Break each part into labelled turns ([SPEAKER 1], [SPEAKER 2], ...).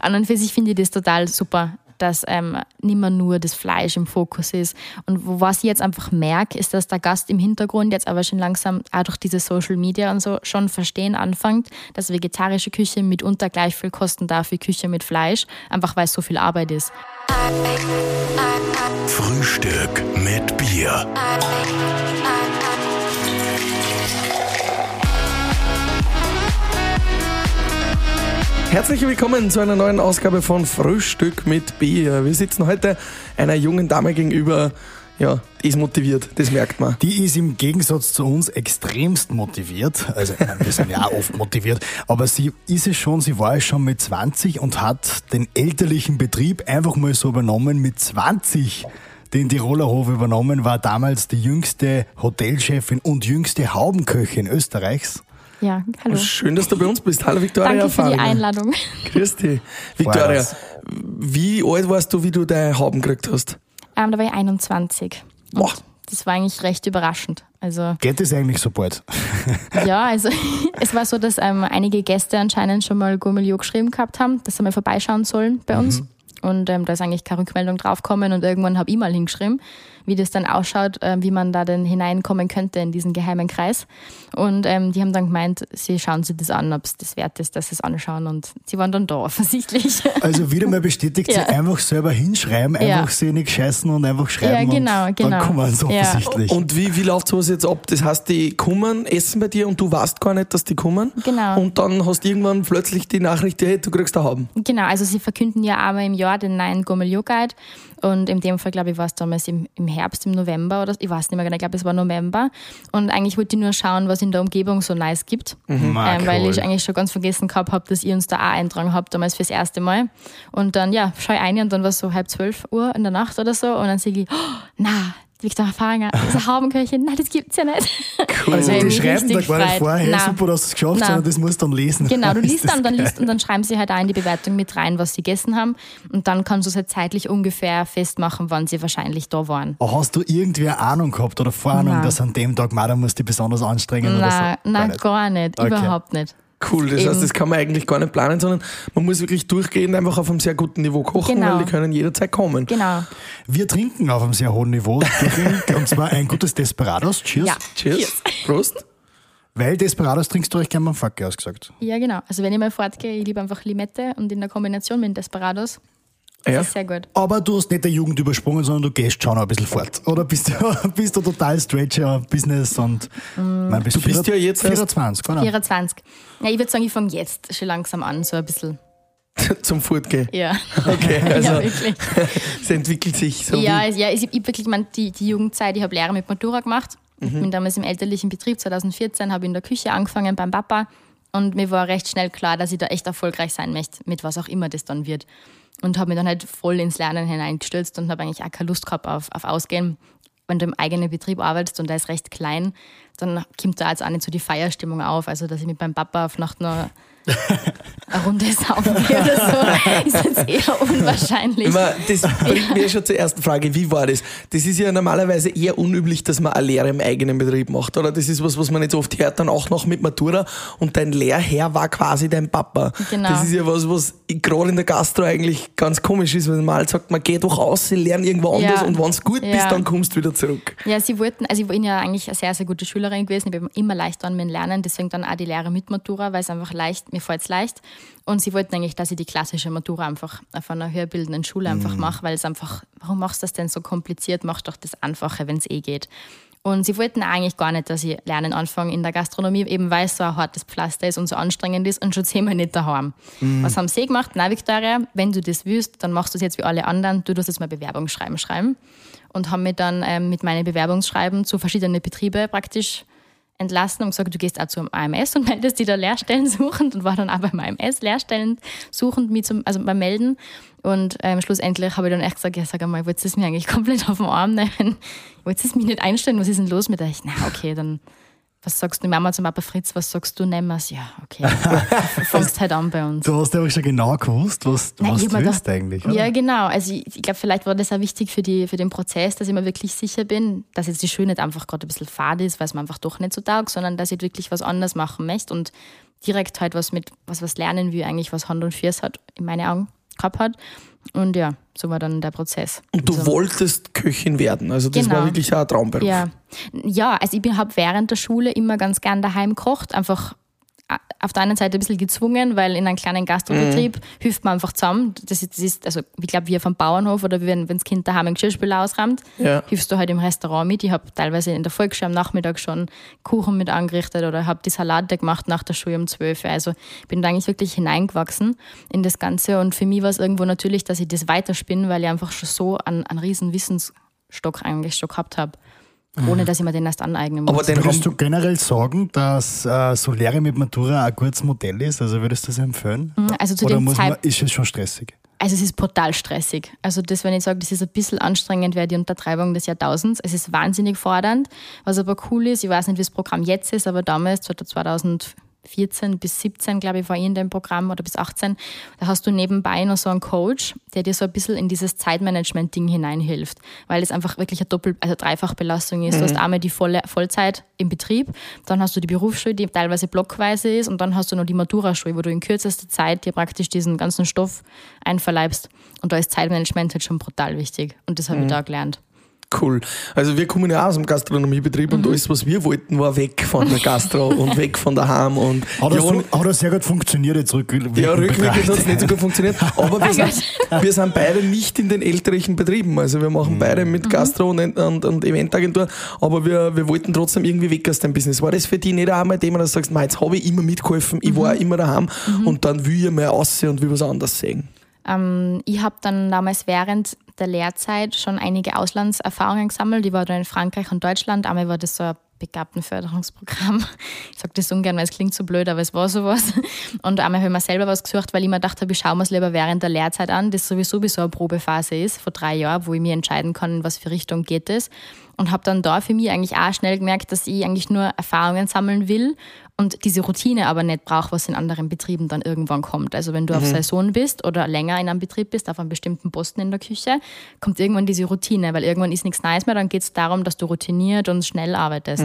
[SPEAKER 1] an und für sich finde ich das total super, dass ähm, nicht mehr nur das Fleisch im Fokus ist. Und was ich jetzt einfach merke, ist, dass der Gast im Hintergrund jetzt aber schon langsam auch durch diese Social Media und so schon verstehen anfängt, dass vegetarische Küche mitunter gleich viel kosten darf wie Küche mit Fleisch, einfach weil es so viel Arbeit ist.
[SPEAKER 2] Frühstück mit Bier.
[SPEAKER 3] Herzlich willkommen zu einer neuen Ausgabe von Frühstück mit Bier. Wir sitzen heute einer jungen Dame gegenüber, ja, die ist motiviert, das merkt man.
[SPEAKER 4] Die ist im Gegensatz zu uns extremst motiviert. Also wir sind ja auch oft motiviert. Aber sie ist es schon, sie war es schon mit 20 und hat den elterlichen Betrieb einfach mal so übernommen mit 20 den Tiroler Hof übernommen, war damals die jüngste Hotelchefin und jüngste Haubenköchin Österreichs.
[SPEAKER 1] Ja, hallo.
[SPEAKER 3] Schön, dass du bei uns bist. Hallo Victoria.
[SPEAKER 1] Danke für die. Einladung.
[SPEAKER 3] Grüß dich. Victoria,
[SPEAKER 4] Feuerwas.
[SPEAKER 3] wie alt warst du, wie du deine Hauben gekriegt hast?
[SPEAKER 1] Ähm, da war ich 21. Und
[SPEAKER 3] Boah.
[SPEAKER 1] das war eigentlich recht überraschend. Also
[SPEAKER 4] Geht es eigentlich so bald?
[SPEAKER 1] ja, also es war so, dass ähm, einige Gäste anscheinend schon mal Gourmelio geschrieben gehabt haben, dass sie mal vorbeischauen sollen bei uns. Und ähm, da ist eigentlich keine Rückmeldung draufgekommen und irgendwann habe ich mal hingeschrieben, wie das dann ausschaut, äh, wie man da denn hineinkommen könnte in diesen geheimen Kreis. Und ähm, die haben dann gemeint, sie schauen sich das an, ob es das wert ist, dass sie es anschauen. Und sie waren dann da offensichtlich.
[SPEAKER 4] Also wieder mal bestätigt,
[SPEAKER 1] Ja.
[SPEAKER 4] sie einfach selber hinschreiben,
[SPEAKER 1] Ja.
[SPEAKER 4] einfach sie nicht scheißen und einfach schreiben
[SPEAKER 1] Ja, genau,
[SPEAKER 4] und
[SPEAKER 1] genau.
[SPEAKER 4] dann kommen sie
[SPEAKER 1] Ja.
[SPEAKER 4] offensichtlich.
[SPEAKER 3] Und wie, wie läuft sowas jetzt ab? Das heißt, die kommen, essen bei dir und du weißt gar nicht, dass die kommen.
[SPEAKER 1] Genau.
[SPEAKER 3] Und dann hast du irgendwann plötzlich die Nachricht, hey, du kriegst eine Hauben.
[SPEAKER 1] Genau, also sie verkünden ja einmal im Jahr den neuen Gourmelio Guide und in dem Fall, glaube ich, war es damals im, im Herbst, im November oder ich weiß nicht mehr genau, ich glaube, es war November. Und eigentlich wollte ich nur schauen, was in der Umgebung so nice gibt,
[SPEAKER 4] Ah,
[SPEAKER 1] ähm, weil
[SPEAKER 4] cool.
[SPEAKER 1] ich eigentlich schon ganz vergessen gehabt habe, dass ihr uns da auch eintragen habt, damals fürs erste Mal. Und dann, ja, schau ich ein und dann war es so halb zwölf Uhr in der Nacht oder so. Und dann sehe ich, oh, na, Das ist eine Haubenköchin, nein, das gibt's ja nicht.
[SPEAKER 4] Also
[SPEAKER 1] Weil
[SPEAKER 4] die schreiben da gar nicht
[SPEAKER 1] freut.
[SPEAKER 4] vor, hey,
[SPEAKER 1] Nein.
[SPEAKER 4] super, dass du es geschafft hast, sondern das musst du dann lesen.
[SPEAKER 1] Genau, du liest dann, dann liest und dann schreiben sie halt auch in die Bewertung mit rein, was sie gegessen haben. Und dann kannst du es halt zeitlich ungefähr festmachen, wann sie wahrscheinlich da waren.
[SPEAKER 4] Aber hast du irgendwie eine Ahnung gehabt oder Vorahnung,
[SPEAKER 1] Nein.
[SPEAKER 4] dass an dem Tag Mara musst du dich besonders anstrengen oder
[SPEAKER 1] Nein,
[SPEAKER 4] so?
[SPEAKER 1] nein,
[SPEAKER 4] nicht.
[SPEAKER 1] gar nicht,
[SPEAKER 4] Okay.
[SPEAKER 1] überhaupt nicht.
[SPEAKER 3] Cool, das heißt, das kann man eigentlich gar nicht planen, sondern man muss wirklich durchgehend einfach auf einem sehr guten Niveau kochen,
[SPEAKER 1] Genau.
[SPEAKER 3] weil die können jederzeit kommen.
[SPEAKER 1] Genau.
[SPEAKER 4] Wir trinken auf einem sehr hohen Niveau, und zwar ein gutes Desperados. Cheers.
[SPEAKER 1] Ja.
[SPEAKER 3] Cheers. Prost.
[SPEAKER 4] Weil Desperados trinkst du euch gerne am Facke ausgesagt.
[SPEAKER 1] Ja, genau. Also wenn ich mal fortgehe, ich liebe einfach Limette und in der Kombination mit Desperados,
[SPEAKER 3] Ja.
[SPEAKER 1] das ist sehr gut.
[SPEAKER 4] Aber du hast nicht der Jugend übersprungen, sondern du gehst schon noch ein bisschen fort. Oder bist du, bist du total Stretcher, Business und mein, bist
[SPEAKER 3] Du bist ja jetzt erst-
[SPEAKER 4] 24, oder?
[SPEAKER 1] 24. Ja, ich würde sagen, ich fange jetzt schon langsam an, so ein bisschen.
[SPEAKER 3] Zum Fortgehen.
[SPEAKER 1] Ja.
[SPEAKER 3] Okay, also
[SPEAKER 1] ja, wirklich.
[SPEAKER 3] es entwickelt sich so
[SPEAKER 1] Ja, ja ich, ich wirklich, ich mein, die, die Jugendzeit, ich habe Lehre mit Matura gemacht. Ich bin damals im elterlichen Betrieb 2014, habe in der Küche angefangen beim Papa und mir war recht schnell klar, dass ich da echt erfolgreich sein möchte, mit was auch immer das dann wird. Und habe mich dann halt voll ins Lernen hineingestürzt und habe eigentlich auch keine Lust gehabt auf, auf Ausgehen. Wenn du im eigenen Betrieb arbeitest und der ist recht klein, dann kommt da jetzt auch nicht so die Feierstimmung auf. Also, dass ich mit meinem Papa auf Nacht noch eine Runde saufen oder so, ist jetzt eher unwahrscheinlich.
[SPEAKER 3] Das bringt mir schon zur ersten Frage, wie war das? Das ist ja normalerweise eher unüblich, dass man eine Lehre im eigenen Betrieb macht, oder? Das ist was, was man nicht so oft hört, dann auch noch mit Matura und dein Lehrherr war quasi dein Papa.
[SPEAKER 1] Genau.
[SPEAKER 3] Das ist ja was, was gerade in der Gastro eigentlich ganz komisch ist, wenn man mal sagt, man geht doch aus, sie lernen irgendwo anders
[SPEAKER 1] Ja.
[SPEAKER 3] und wenn es gut
[SPEAKER 1] Ja.
[SPEAKER 3] bist, dann kommst du wieder zurück.
[SPEAKER 1] Ja, sie wollten, also ich bin ja eigentlich eine sehr, sehr gute Schülerin gewesen. Ich bin immer leicht an dem Lernen, deswegen dann auch die Lehre mit Matura, weil es einfach leicht, mir fällt es leicht. Und sie wollten eigentlich, dass ich die klassische Matura einfach auf einer höherbildenden Schule einfach mache, weil es einfach, warum machst du das denn so kompliziert? Mach doch das Einfache, wenn es eh geht. Und sie wollten eigentlich gar nicht, dass ich lernen anfange in der Gastronomie, eben weil es so ein hartes Pflaster ist und so anstrengend ist und schon zehnmal nicht daheim. Was haben sie gemacht? Na, Victoria, wenn du das willst, dann machst du es jetzt wie alle anderen, du tust jetzt mal Bewerbungsschreiben schreiben. Und haben mich dann ähm, mit meinen Bewerbungsschreiben zu verschiedenen Betrieben praktisch entlassen und gesagt, du gehst auch zum AMS und meldest dich da Lehrstellen suchend und war dann auch beim AMS Lehrstellen suchend mit zum, also beim Melden. Und ähm, schlussendlich habe ich dann echt gesagt, ja, sag einmal, wolltest du es mir eigentlich komplett auf den Arm nehmen? Wolltest du es mich nicht einstellen? Was ist denn los mit euch? Na, okay, dann was sagst du, Mama zum Papa Fritz, was sagst du, nimm wir's? Ja, okay. Fangst halt an bei uns.
[SPEAKER 4] Du hast ja auch schon genau gewusst, was,
[SPEAKER 1] Nein,
[SPEAKER 4] was du willst
[SPEAKER 1] gedacht-
[SPEAKER 4] eigentlich. Oder?
[SPEAKER 1] Ja, genau. Also ich, ich glaube, vielleicht war das auch wichtig für, die, für den Prozess, dass ich mir wirklich sicher bin, dass jetzt die Schule nicht einfach gerade ein bisschen fad ist, weil es mir einfach doch nicht so taugt, sondern dass ich wirklich was anderes machen möchte. Und direkt halt was mit, was was lernen will, eigentlich was Hand und Fuß hat, in meinen Augen gehabt hat. Und ja, so war dann der Prozess.
[SPEAKER 3] Und du
[SPEAKER 1] also,
[SPEAKER 3] wolltest Köchin werden, also das
[SPEAKER 1] Genau.
[SPEAKER 3] war wirklich ein Traumberuf.
[SPEAKER 1] Ja, ja also ich habe während der Schule immer ganz gern daheim gekocht, einfach auf der einen Seite ein bisschen gezwungen, weil in einem kleinen Gastrobetrieb
[SPEAKER 3] Mhm.
[SPEAKER 1] hilft man einfach zusammen. Das ist, das ist also ich glaube, wie auf einem Bauernhof oder wenn wenn das Kind daheim einen Geschirrspüler ausräumt,
[SPEAKER 3] Ja.
[SPEAKER 1] hilfst du halt im Restaurant mit. Ich habe teilweise in der Volksschule am Nachmittag schon Kuchen mit angerichtet oder habe die Salate gemacht nach der Schule um 12 Uhr. Also ich bin da eigentlich wirklich hineingewachsen in das Ganze und für mich war es irgendwo natürlich, dass ich das weiterspinne, weil ich einfach schon so einen, einen riesen Wissensstock eigentlich schon gehabt habe, ohne dass ich mir den erst aneignen muss.
[SPEAKER 3] Aber den
[SPEAKER 4] Würdest du generell sagen, dass äh, so Lehre mit Matura ein gutes Modell ist? Also würdest du das empfehlen?
[SPEAKER 1] also zu
[SPEAKER 4] Oder
[SPEAKER 1] dem
[SPEAKER 4] muss man,
[SPEAKER 1] Zeitpunkt
[SPEAKER 4] ist es schon stressig?
[SPEAKER 1] Also es ist brutal stressig. Also das, wenn ich sage, das ist ein bisschen anstrengend, wäre die Untertreibung des Jahrtausends. Es ist wahnsinnig fordernd. Was aber cool ist, ich weiß nicht, wie das Programm jetzt ist, aber damals, 2014 bis 17, glaube ich, war ich in dem Programm oder bis 18, da hast du nebenbei noch so einen Coach, der dir so ein bisschen in dieses Zeitmanagement-Ding hineinhilft, weil es einfach wirklich eine Doppel-, also Dreifachbelastung ist. Du hast einmal die volle Vollzeit im Betrieb, dann hast du die Berufsschule, die teilweise blockweise ist und dann hast du noch die Maturaschule, wo du in kürzester Zeit dir praktisch diesen ganzen Stoff einverleibst. Und da ist Zeitmanagement halt schon brutal wichtig. Und das habe ich da gelernt.
[SPEAKER 3] Cool. Also wir kommen ja auch aus dem Gastronomiebetrieb
[SPEAKER 1] Mhm.
[SPEAKER 3] und alles, was wir wollten, war weg von der Gastro und weg von daheim und
[SPEAKER 4] Hat das,
[SPEAKER 3] ja,
[SPEAKER 4] so, hat das sehr gut funktioniert jetzt rückwirkend
[SPEAKER 3] Ja, rückwirkend hat es nicht so gut funktioniert. Aber wir sind, wir sind beide nicht in den elterlichen Betrieben. Also wir machen beide mit Gastro und, und, und Eventagentur. Aber wir, wir wollten trotzdem irgendwie weg aus dem Business. War das für dich nicht einmal Thema, dass du sagst, "Mei, jetzt habe ich immer mitgeholfen, ich war immer daheim und dann will ich mal aussehen und will was anderes sehen?
[SPEAKER 1] Ähm, ich habe dann damals während der Lehrzeit schon einige Auslandserfahrungen gesammelt. Ich war da in Frankreich und Deutschland. Einmal war das so ein Begabtenförderungsprogramm. Ich sage das ungern, weil es klingt so blöd, aber es war sowas. Und einmal habe ich mir selber was gesucht, weil ich mir gedacht habe, ich schaue mir es lieber während der Lehrzeit an, das sowieso wie so eine Probephase ist, vor drei Jahren, wo ich mir entscheiden kann, in was für Richtung geht es. Und habe dann da für mich eigentlich auch schnell gemerkt, dass ich eigentlich nur Erfahrungen sammeln will und diese Routine aber nicht brauche, was in anderen Betrieben dann irgendwann kommt. Also wenn du auf Saison bist oder länger in einem Betrieb bist, auf einem bestimmten Posten in der Küche, kommt irgendwann diese Routine, weil irgendwann ist nichts Neues mehr, dann geht es darum, dass du routiniert und schnell arbeitest.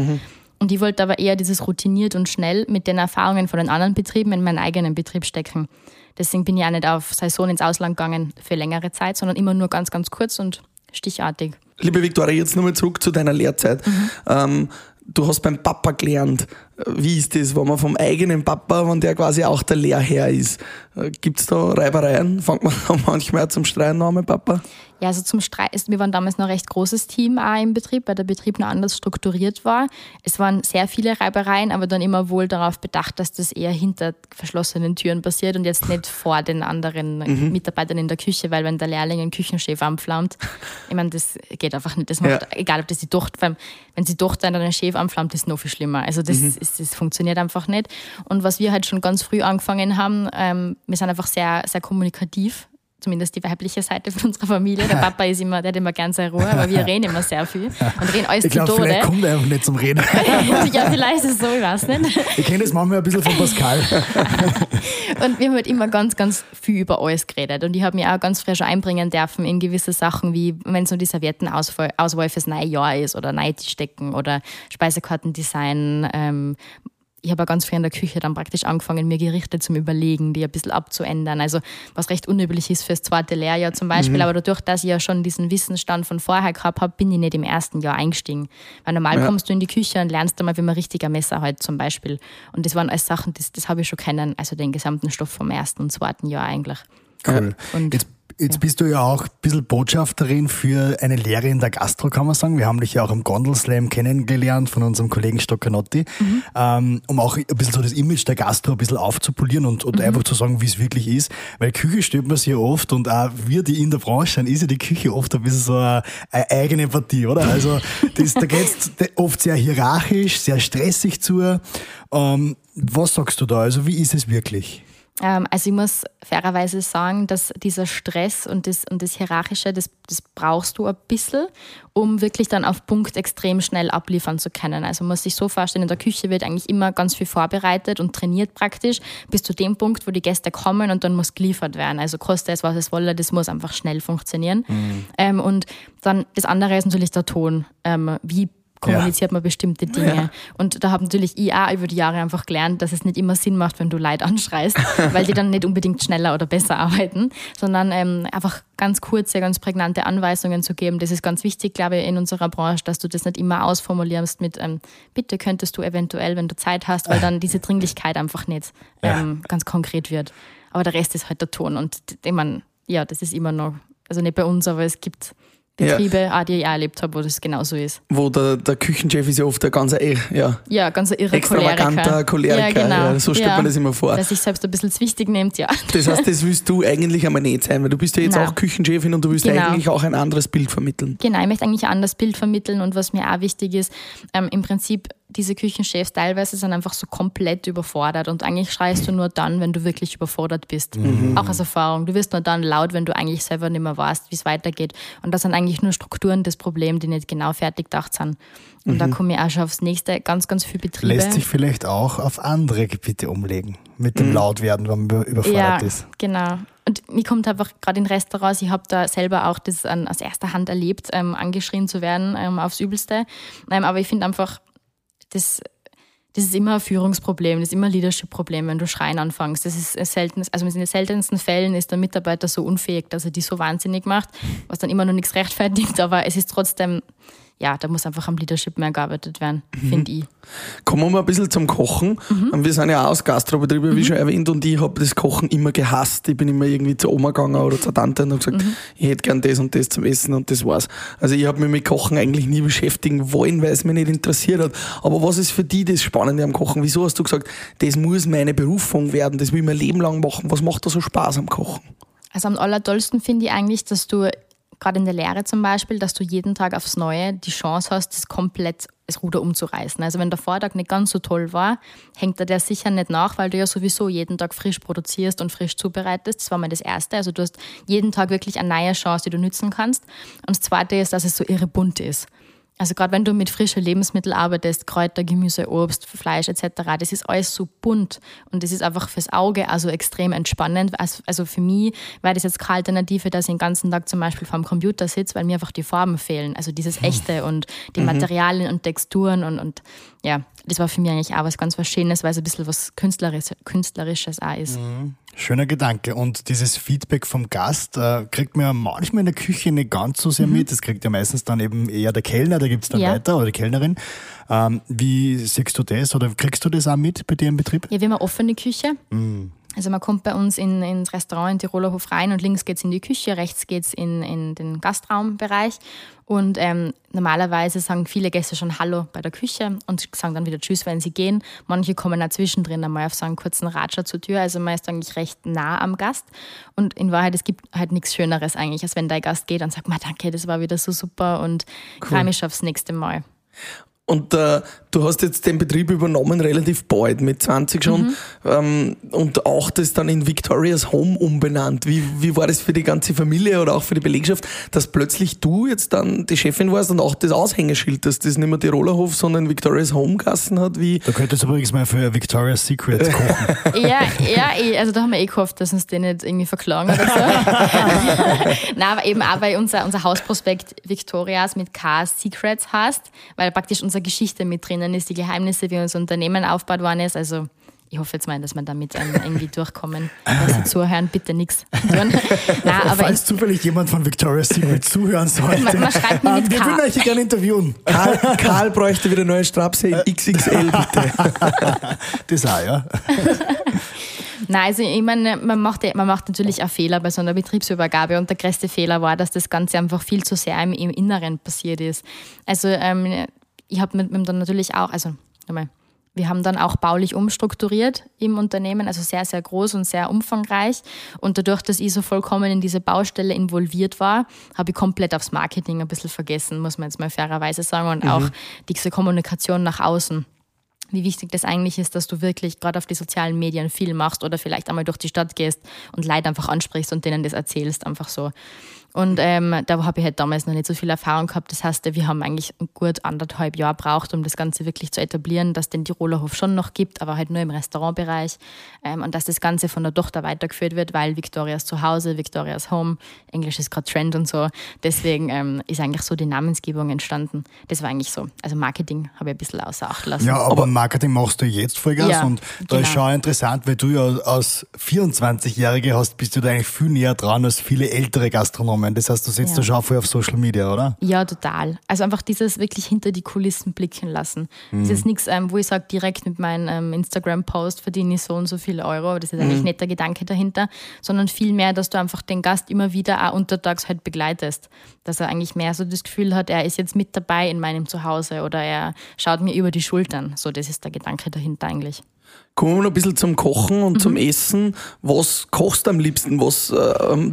[SPEAKER 1] Und ich wollte aber eher dieses routiniert und schnell mit den Erfahrungen von den anderen Betrieben in meinen eigenen Betrieb stecken. Deswegen bin ich auch nicht auf Saison ins Ausland gegangen für längere Zeit, sondern immer nur ganz, ganz kurz und stichartig.
[SPEAKER 3] Liebe Viktoria, jetzt nochmal zurück zu deiner Lehrzeit. Ähm, du hast beim Papa gelernt. Wie ist das, wenn man vom eigenen Papa, wenn der quasi auch der Lehrherr ist? Gibt es da Reibereien? Fängt man da manchmal zum Streiten an mit Papa?
[SPEAKER 1] Ja, also zum Streit, wir waren damals noch ein recht großes Team auch im Betrieb, weil der Betrieb noch anders strukturiert war. Es waren sehr viele Reibereien, aber dann immer wohl darauf bedacht, dass das eher hinter verschlossenen Türen passiert und jetzt nicht vor den anderen Mitarbeitern in der Küche, weil wenn der Lehrling einen Küchenchef anflammt, ich meine, das geht einfach nicht. Das macht,
[SPEAKER 3] Ja.
[SPEAKER 1] Egal, ob das die Tochter, wenn, die Tochter einen Chef anflammt, ist es noch viel schlimmer. Also das, ist, das funktioniert einfach nicht. Und was wir halt schon ganz früh angefangen haben, ähm, wir sind einfach sehr, sehr kommunikativ zumindest die weibliche Seite von unserer Familie. Der Papa ist immer, der hat immer gern seine Ruhe, aber wir reden immer sehr viel und reden alles
[SPEAKER 4] Ich
[SPEAKER 1] zu
[SPEAKER 4] glaube,
[SPEAKER 1] Tode.
[SPEAKER 4] vielleicht kommt er einfach nicht zum Reden.
[SPEAKER 1] ja, vielleicht ist es so, ich weiß nicht.
[SPEAKER 4] Ich kenne das manchmal ein bisschen von Pascal.
[SPEAKER 1] Und wir haben halt immer ganz, ganz viel über alles geredet. Und ich habe mich auch ganz früh schon einbringen dürfen in gewisse Sachen, wie wenn es nur die Serviettenauswahl Auswahl fürs neue Jahr ist oder Neitischdecken oder Speisekartendesign. Ähm, ich habe ganz früh in der Küche dann praktisch angefangen, mir Gerichte zum Überlegen, die ein bisschen abzuändern. Also was recht unüblich ist fürs zweite Lehrjahr zum Beispiel. Aber dadurch, dass ich ja schon diesen Wissensstand von vorher gehabt habe, bin ich nicht im ersten Jahr eingestiegen. Weil normal
[SPEAKER 3] Ja.
[SPEAKER 1] kommst du in die Küche und lernst einmal, wie man richtiger Messer hält zum Beispiel. Und das waren alles Sachen, das, das habe ich schon kennen, also den gesamten Stoff vom ersten und zweiten Jahr eigentlich.
[SPEAKER 4] Cool.
[SPEAKER 1] Und-
[SPEAKER 4] jetzt jetzt bist du ja auch ein bisschen Botschafterin für eine Lehre in der Gastro, kann man sagen. Wir haben dich ja auch im Gondelslam kennengelernt von unserem Kollegen Stoccanotti, ähm, um auch ein bisschen so das Image der Gastro ein bisschen aufzupolieren und, und einfach zu sagen, wie es wirklich ist. Weil Küche stellt man sich oft und auch wir, die in der Branche sind, ist ja die Küche oft ein bisschen so eine, eigene Partie, oder? Also das, da geht's oft sehr hierarchisch, sehr stressig zu. Ähm, was sagst du da? Also wie ist es wirklich?
[SPEAKER 1] Ähm, also ich muss fairerweise sagen, dass dieser Stress und das, und das Hierarchische, das, das brauchst du ein bisschen, um wirklich dann auf Punkt extrem schnell abliefern zu können. Also man muss sich so vorstellen, in der Küche wird eigentlich immer ganz viel vorbereitet und trainiert praktisch bis zu dem Punkt, wo die Gäste kommen und dann muss geliefert werden. Also koste es, was es wolle, das muss einfach schnell funktionieren. Ähm, und dann das andere ist natürlich der Ton. Ähm, wie kommuniziert man bestimmte Dinge.
[SPEAKER 3] Ja.
[SPEAKER 1] Und da habe natürlich ich auch über die Jahre einfach gelernt, dass es nicht immer Sinn macht, wenn du Leute anschreist, weil die dann nicht unbedingt schneller oder besser arbeiten, sondern ähm, einfach ganz kurze, ganz prägnante Anweisungen zu geben. Das ist ganz wichtig, glaube ich, in unserer Branche, dass du das nicht immer ausformulierst mit ähm, bitte könntest du eventuell, wenn du Zeit hast, weil dann diese Dringlichkeit einfach nicht ähm, ja. ganz konkret wird. Aber der Rest ist halt der Ton und ich meine, ja, das ist immer noch, also nicht bei uns, aber es gibt Betriebe, ja. auch, die ich auch erlebt habe, wo das genauso ist.
[SPEAKER 3] Wo der, der Küchenchef ist ja oft der ganze, ja,
[SPEAKER 1] ja ganz irre
[SPEAKER 3] extravaganter Choleriker. Ja, genau. Ja, so stellt ja. man das immer vor.
[SPEAKER 1] Der sich selbst ein bisschen wichtig nimmt, ja.
[SPEAKER 3] Das heißt, das willst du eigentlich einmal nicht sein, weil du bist ja jetzt Nein. auch Küchenchefin und du willst genau. eigentlich auch ein anderes Bild vermitteln.
[SPEAKER 1] Genau, ich möchte eigentlich ein anderes Bild vermitteln und was mir auch wichtig ist, ähm, im Prinzip diese Küchenchefs teilweise sind einfach so komplett überfordert und eigentlich schreist du nur dann, wenn du wirklich überfordert bist. Mhm. Auch als Erfahrung. Du wirst nur dann laut, wenn du eigentlich selber nicht mehr weißt, wie es weitergeht. Und das sind eigentlich nur Strukturen des Problems, die nicht genau fertig gedacht sind. Und mhm. da komme ich auch schon aufs nächste, ganz, ganz viele Betriebe.
[SPEAKER 4] Lässt sich vielleicht auch auf andere Gebiete umlegen, mit dem mhm. Lautwerden, wenn man überfordert ja, ist.
[SPEAKER 1] Genau. Und mir kommt einfach gerade in Restaurants, ich habe da selber auch das an, aus erster Hand erlebt, ähm, angeschrien zu werden ähm, aufs Übelste. Ähm, aber ich finde einfach, das, das ist immer ein Führungsproblem, das ist immer ein Leadership-Problem, wenn du schreien anfängst. Das ist selten, also in den seltensten Fällen ist der Mitarbeiter so unfähig, dass er die so wahnsinnig macht, was dann immer noch nichts rechtfertigt, aber es ist trotzdem ja, da muss einfach am Leadership mehr gearbeitet werden, mhm. finde ich.
[SPEAKER 3] Kommen wir mal ein bisschen zum Kochen. Mhm. Wir sind ja auch aus Gastrobetrieben, mhm. wie schon erwähnt, und ich habe das Kochen immer gehasst. Ich bin immer irgendwie zur Oma gegangen oder zur Tante und habe gesagt, mhm. ich hätte gern das und das zum Essen und das war's. Also ich habe mich mit Kochen eigentlich nie beschäftigen wollen, weil es mich nicht interessiert hat. Aber was ist für dich das Spannende am Kochen? Wieso hast du gesagt, das muss meine Berufung werden, das will ich mein Leben lang machen? Was macht da so Spaß am Kochen?
[SPEAKER 1] Also am allertollsten finde ich eigentlich, dass du gerade in der Lehre zum Beispiel, dass du jeden Tag aufs Neue die Chance hast, das komplett das Ruder umzureißen. Also wenn der Vortag nicht ganz so toll war, hängt er der sicher nicht nach, weil du ja sowieso jeden Tag frisch produzierst und frisch zubereitest. Das war mal das Erste. Also du hast jeden Tag wirklich eine neue Chance, die du nützen kannst. Und das Zweite ist, dass es so irre bunt ist. Also gerade wenn du mit frischen Lebensmitteln arbeitest, Kräuter, Gemüse, Obst, Fleisch etc., das ist alles so bunt und das ist einfach fürs Auge also extrem entspannend. Also für mich wäre das jetzt keine Alternative, dass ich den ganzen Tag zum Beispiel vor dem Computer sitze, weil mir einfach die Farben fehlen. Also dieses hm. Echte und die mhm. Materialien und Texturen und, und ja, das war für mich eigentlich auch was ganz was Schönes, weil es ein bisschen was Künstlerisches, Künstlerisches auch ist. Mhm.
[SPEAKER 4] Schöner Gedanke. Und dieses Feedback vom Gast äh, kriegt man ja manchmal in der Küche nicht ganz so sehr mhm. mit. Das kriegt ja meistens dann eben eher der Kellner, da gibt es dann ja. weiter, oder die Kellnerin. Ähm, wie siehst du das oder kriegst du das auch mit bei dir im Betrieb?
[SPEAKER 1] Ja, wir haben eine offene Küche. Mhm. Also man kommt bei uns in, ins Restaurant in Tiroler Hof rein und links geht es in die Küche, rechts geht es in, in den Gastraumbereich. Und ähm, normalerweise sagen viele Gäste schon Hallo bei der Küche und sagen dann wieder Tschüss, wenn sie gehen. Manche kommen auch zwischendrin einmal auf so einen kurzen Ratscher zur Tür. Also man ist eigentlich recht nah am Gast. Und in Wahrheit, es gibt halt nichts Schöneres eigentlich, als wenn dein Gast geht und sagt, danke, das war wieder so super und cool. freue mich aufs nächste Mal.
[SPEAKER 3] Und äh, du hast jetzt den Betrieb übernommen relativ bald, mit 20 schon. Mhm. Ähm, und auch das dann in Victoria's Home umbenannt. Wie, wie war das für die ganze Familie oder auch für die Belegschaft, dass plötzlich du jetzt dann die Chefin warst und auch das Aushängeschild, dass das nicht mehr Tiroler Hof, sondern Victoria's Home Gassen hat? Wie
[SPEAKER 4] da könntest du übrigens mal für Victoria's Secret kochen.
[SPEAKER 1] ja, ja, eh, also da haben wir eh gehofft, dass uns den nicht irgendwie verklagen oder so. Nein, aber eben auch, weil unser, unser Hausprospekt Victoria's mit K Secrets heißt, weil praktisch unser unsere Geschichte mit drinnen ist, die Geheimnisse, wie unser Unternehmen aufgebaut worden ist. Also ich hoffe jetzt mal, dass wir damit irgendwie durchkommen. Dass Sie zuhören, bitte nichts tun.
[SPEAKER 4] Nein, aber Falls zufällig jemand von Victoria's Secret zuhören sollte, man, man schreibt mir mit wir würden euch gerne interviewen.
[SPEAKER 3] Karl, Karl bräuchte wieder neue Strapse in XXL, bitte.
[SPEAKER 4] das auch, ja.
[SPEAKER 1] Nein, also ich meine, man macht, man macht natürlich auch Fehler bei so einer Betriebsübergabe und der größte Fehler war, dass das Ganze einfach viel zu sehr im, im Inneren passiert ist. Also ähm, ich habe mit, mit dann natürlich auch, also nochmal, wir haben dann auch baulich umstrukturiert im Unternehmen, also sehr, sehr groß und sehr umfangreich. Und dadurch, dass ich so vollkommen in diese Baustelle involviert war, habe ich komplett aufs Marketing ein bisschen vergessen, muss man jetzt mal fairerweise sagen. Und mhm. auch diese Kommunikation nach außen. Wie wichtig das eigentlich ist, dass du wirklich gerade auf die sozialen Medien viel machst oder vielleicht einmal durch die Stadt gehst und Leute einfach ansprichst und denen das erzählst, einfach so. Und ähm, da habe ich halt damals noch nicht so viel Erfahrung gehabt. Das heißt, wir haben eigentlich gut anderthalb Jahre braucht, um das Ganze wirklich zu etablieren, dass den Tiroler Hof schon noch gibt, aber halt nur im Restaurantbereich. Ähm, und dass das Ganze von der Tochter weitergeführt wird, weil Victorias Zuhause, Victorias Home, Englisch ist gerade Trend und so. Deswegen ähm, ist eigentlich so die Namensgebung entstanden. Das war eigentlich so. Also Marketing habe ich ein bisschen außer Acht lassen.
[SPEAKER 4] Ja, aber, aber Marketing machst du jetzt Vollgas ja, und da genau. ist schon interessant, weil du ja als 24-Jährige hast, bist du da eigentlich viel näher dran als viele ältere Gastronomen. Das heißt, du sitzt ja. da schon voll auf Social Media, oder?
[SPEAKER 1] Ja, total. Also einfach dieses wirklich hinter die Kulissen blicken lassen. Mhm. Das ist nichts, ähm, wo ich sage, direkt mit meinem ähm, Instagram-Post verdiene ich so und so viele Euro. Das ist eigentlich mhm. nicht der Gedanke dahinter, sondern vielmehr, dass du einfach den Gast immer wieder auch untertags halt begleitest. Dass er eigentlich mehr so das Gefühl hat, er ist jetzt mit dabei in meinem Zuhause oder er schaut mir über die Schultern. So, das ist der Gedanke dahinter eigentlich.
[SPEAKER 3] Kommen wir noch ein bisschen zum Kochen und mhm. zum Essen. Was kochst du am liebsten? Was, äh,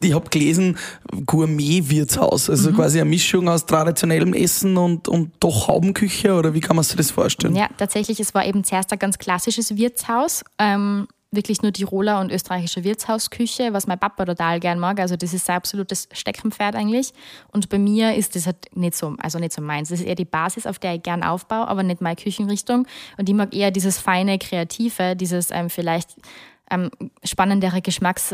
[SPEAKER 3] ich habe gelesen, Gourmet-Wirtshaus, also mhm. quasi eine Mischung aus traditionellem Essen und, und doch Haubenküche oder wie kann man sich das vorstellen?
[SPEAKER 1] Ja, tatsächlich, es war eben zuerst ein ganz klassisches Wirtshaus. Ähm, wirklich nur Tiroler und österreichische Wirtshausküche, was mein Papa total gern mag. Also das ist sein absolutes Steckenpferd eigentlich. Und bei mir ist das halt nicht so, also nicht so meins. Das ist eher die Basis, auf der ich gern aufbaue, aber nicht meine Küchenrichtung. Und ich mag eher dieses feine, kreative, dieses ähm, vielleicht ähm, spannendere Geschmacks.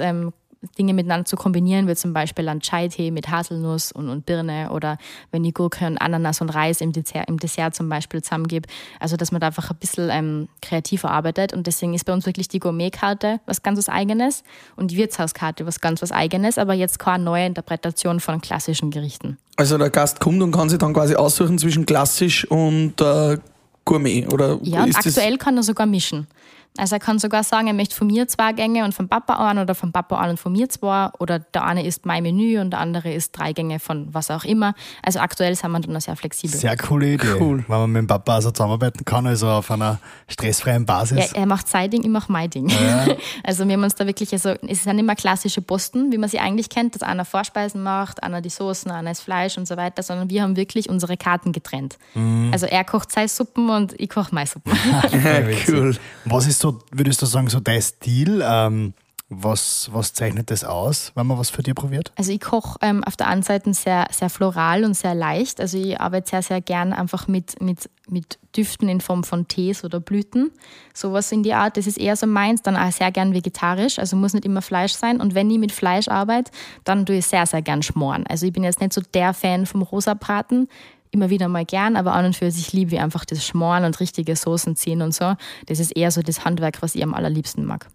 [SPEAKER 1] Dinge miteinander zu kombinieren, wie zum Beispiel ein Chai-Tee mit Haselnuss und, und Birne oder wenn ich Gurke und Ananas und Reis im Dessert, im Dessert zum Beispiel zusammengebe. Also, dass man da einfach ein bisschen ähm, kreativer arbeitet und deswegen ist bei uns wirklich die Gourmet-Karte was ganz was Eigenes und die Wirtshauskarte was ganz was Eigenes, aber jetzt keine neue Interpretation von klassischen Gerichten.
[SPEAKER 3] Also der Gast kommt und kann sich dann quasi aussuchen zwischen klassisch und äh, Gourmet, oder?
[SPEAKER 1] Ja, und aktuell kann er sogar mischen. Also er kann sogar sagen, er möchte von mir zwei Gänge und vom Papa an oder vom Papa an und von mir zwei. Oder der eine isst mein Menü und der andere isst drei Gänge von was auch immer. Also aktuell sind wir dann noch sehr flexibel.
[SPEAKER 4] Sehr coole Idee. Cool. Wenn man mit dem Papa also zusammenarbeiten kann, also auf einer stressfreien Basis.
[SPEAKER 1] Ja, er macht sein Ding, ich mache mein Ding. Ja. Also wir haben uns da wirklich, also es sind immer klassische Posten, wie man sie eigentlich kennt, dass einer Vorspeisen macht, einer die Soßen, einer das Fleisch und so weiter, sondern wir haben wirklich unsere Karten getrennt. Mhm. Also er kocht seine Suppen und ich koche meine Suppen.
[SPEAKER 3] cool.
[SPEAKER 4] Was ist so, würdest du sagen, so dein Stil? Ähm, was, was zeichnet das aus, wenn man was für dir probiert?
[SPEAKER 1] Also ich koche ähm, auf der einen Seite sehr, sehr floral und sehr leicht. Also ich arbeite sehr, sehr gern einfach mit, mit, mit Düften in Form von Tees oder Blüten. Sowas in die Art, das ist eher so meins. Dann auch sehr gern vegetarisch, also muss nicht immer Fleisch sein. Und wenn ich mit Fleisch arbeite, dann tue ich sehr, sehr gern schmoren. Also ich bin jetzt nicht so der Fan vom Rosabraten immer wieder mal gern, aber an und für sich liebe ich einfach das Schmoren und richtige Soßen ziehen und so. Das ist eher so das Handwerk, was ich am allerliebsten mag.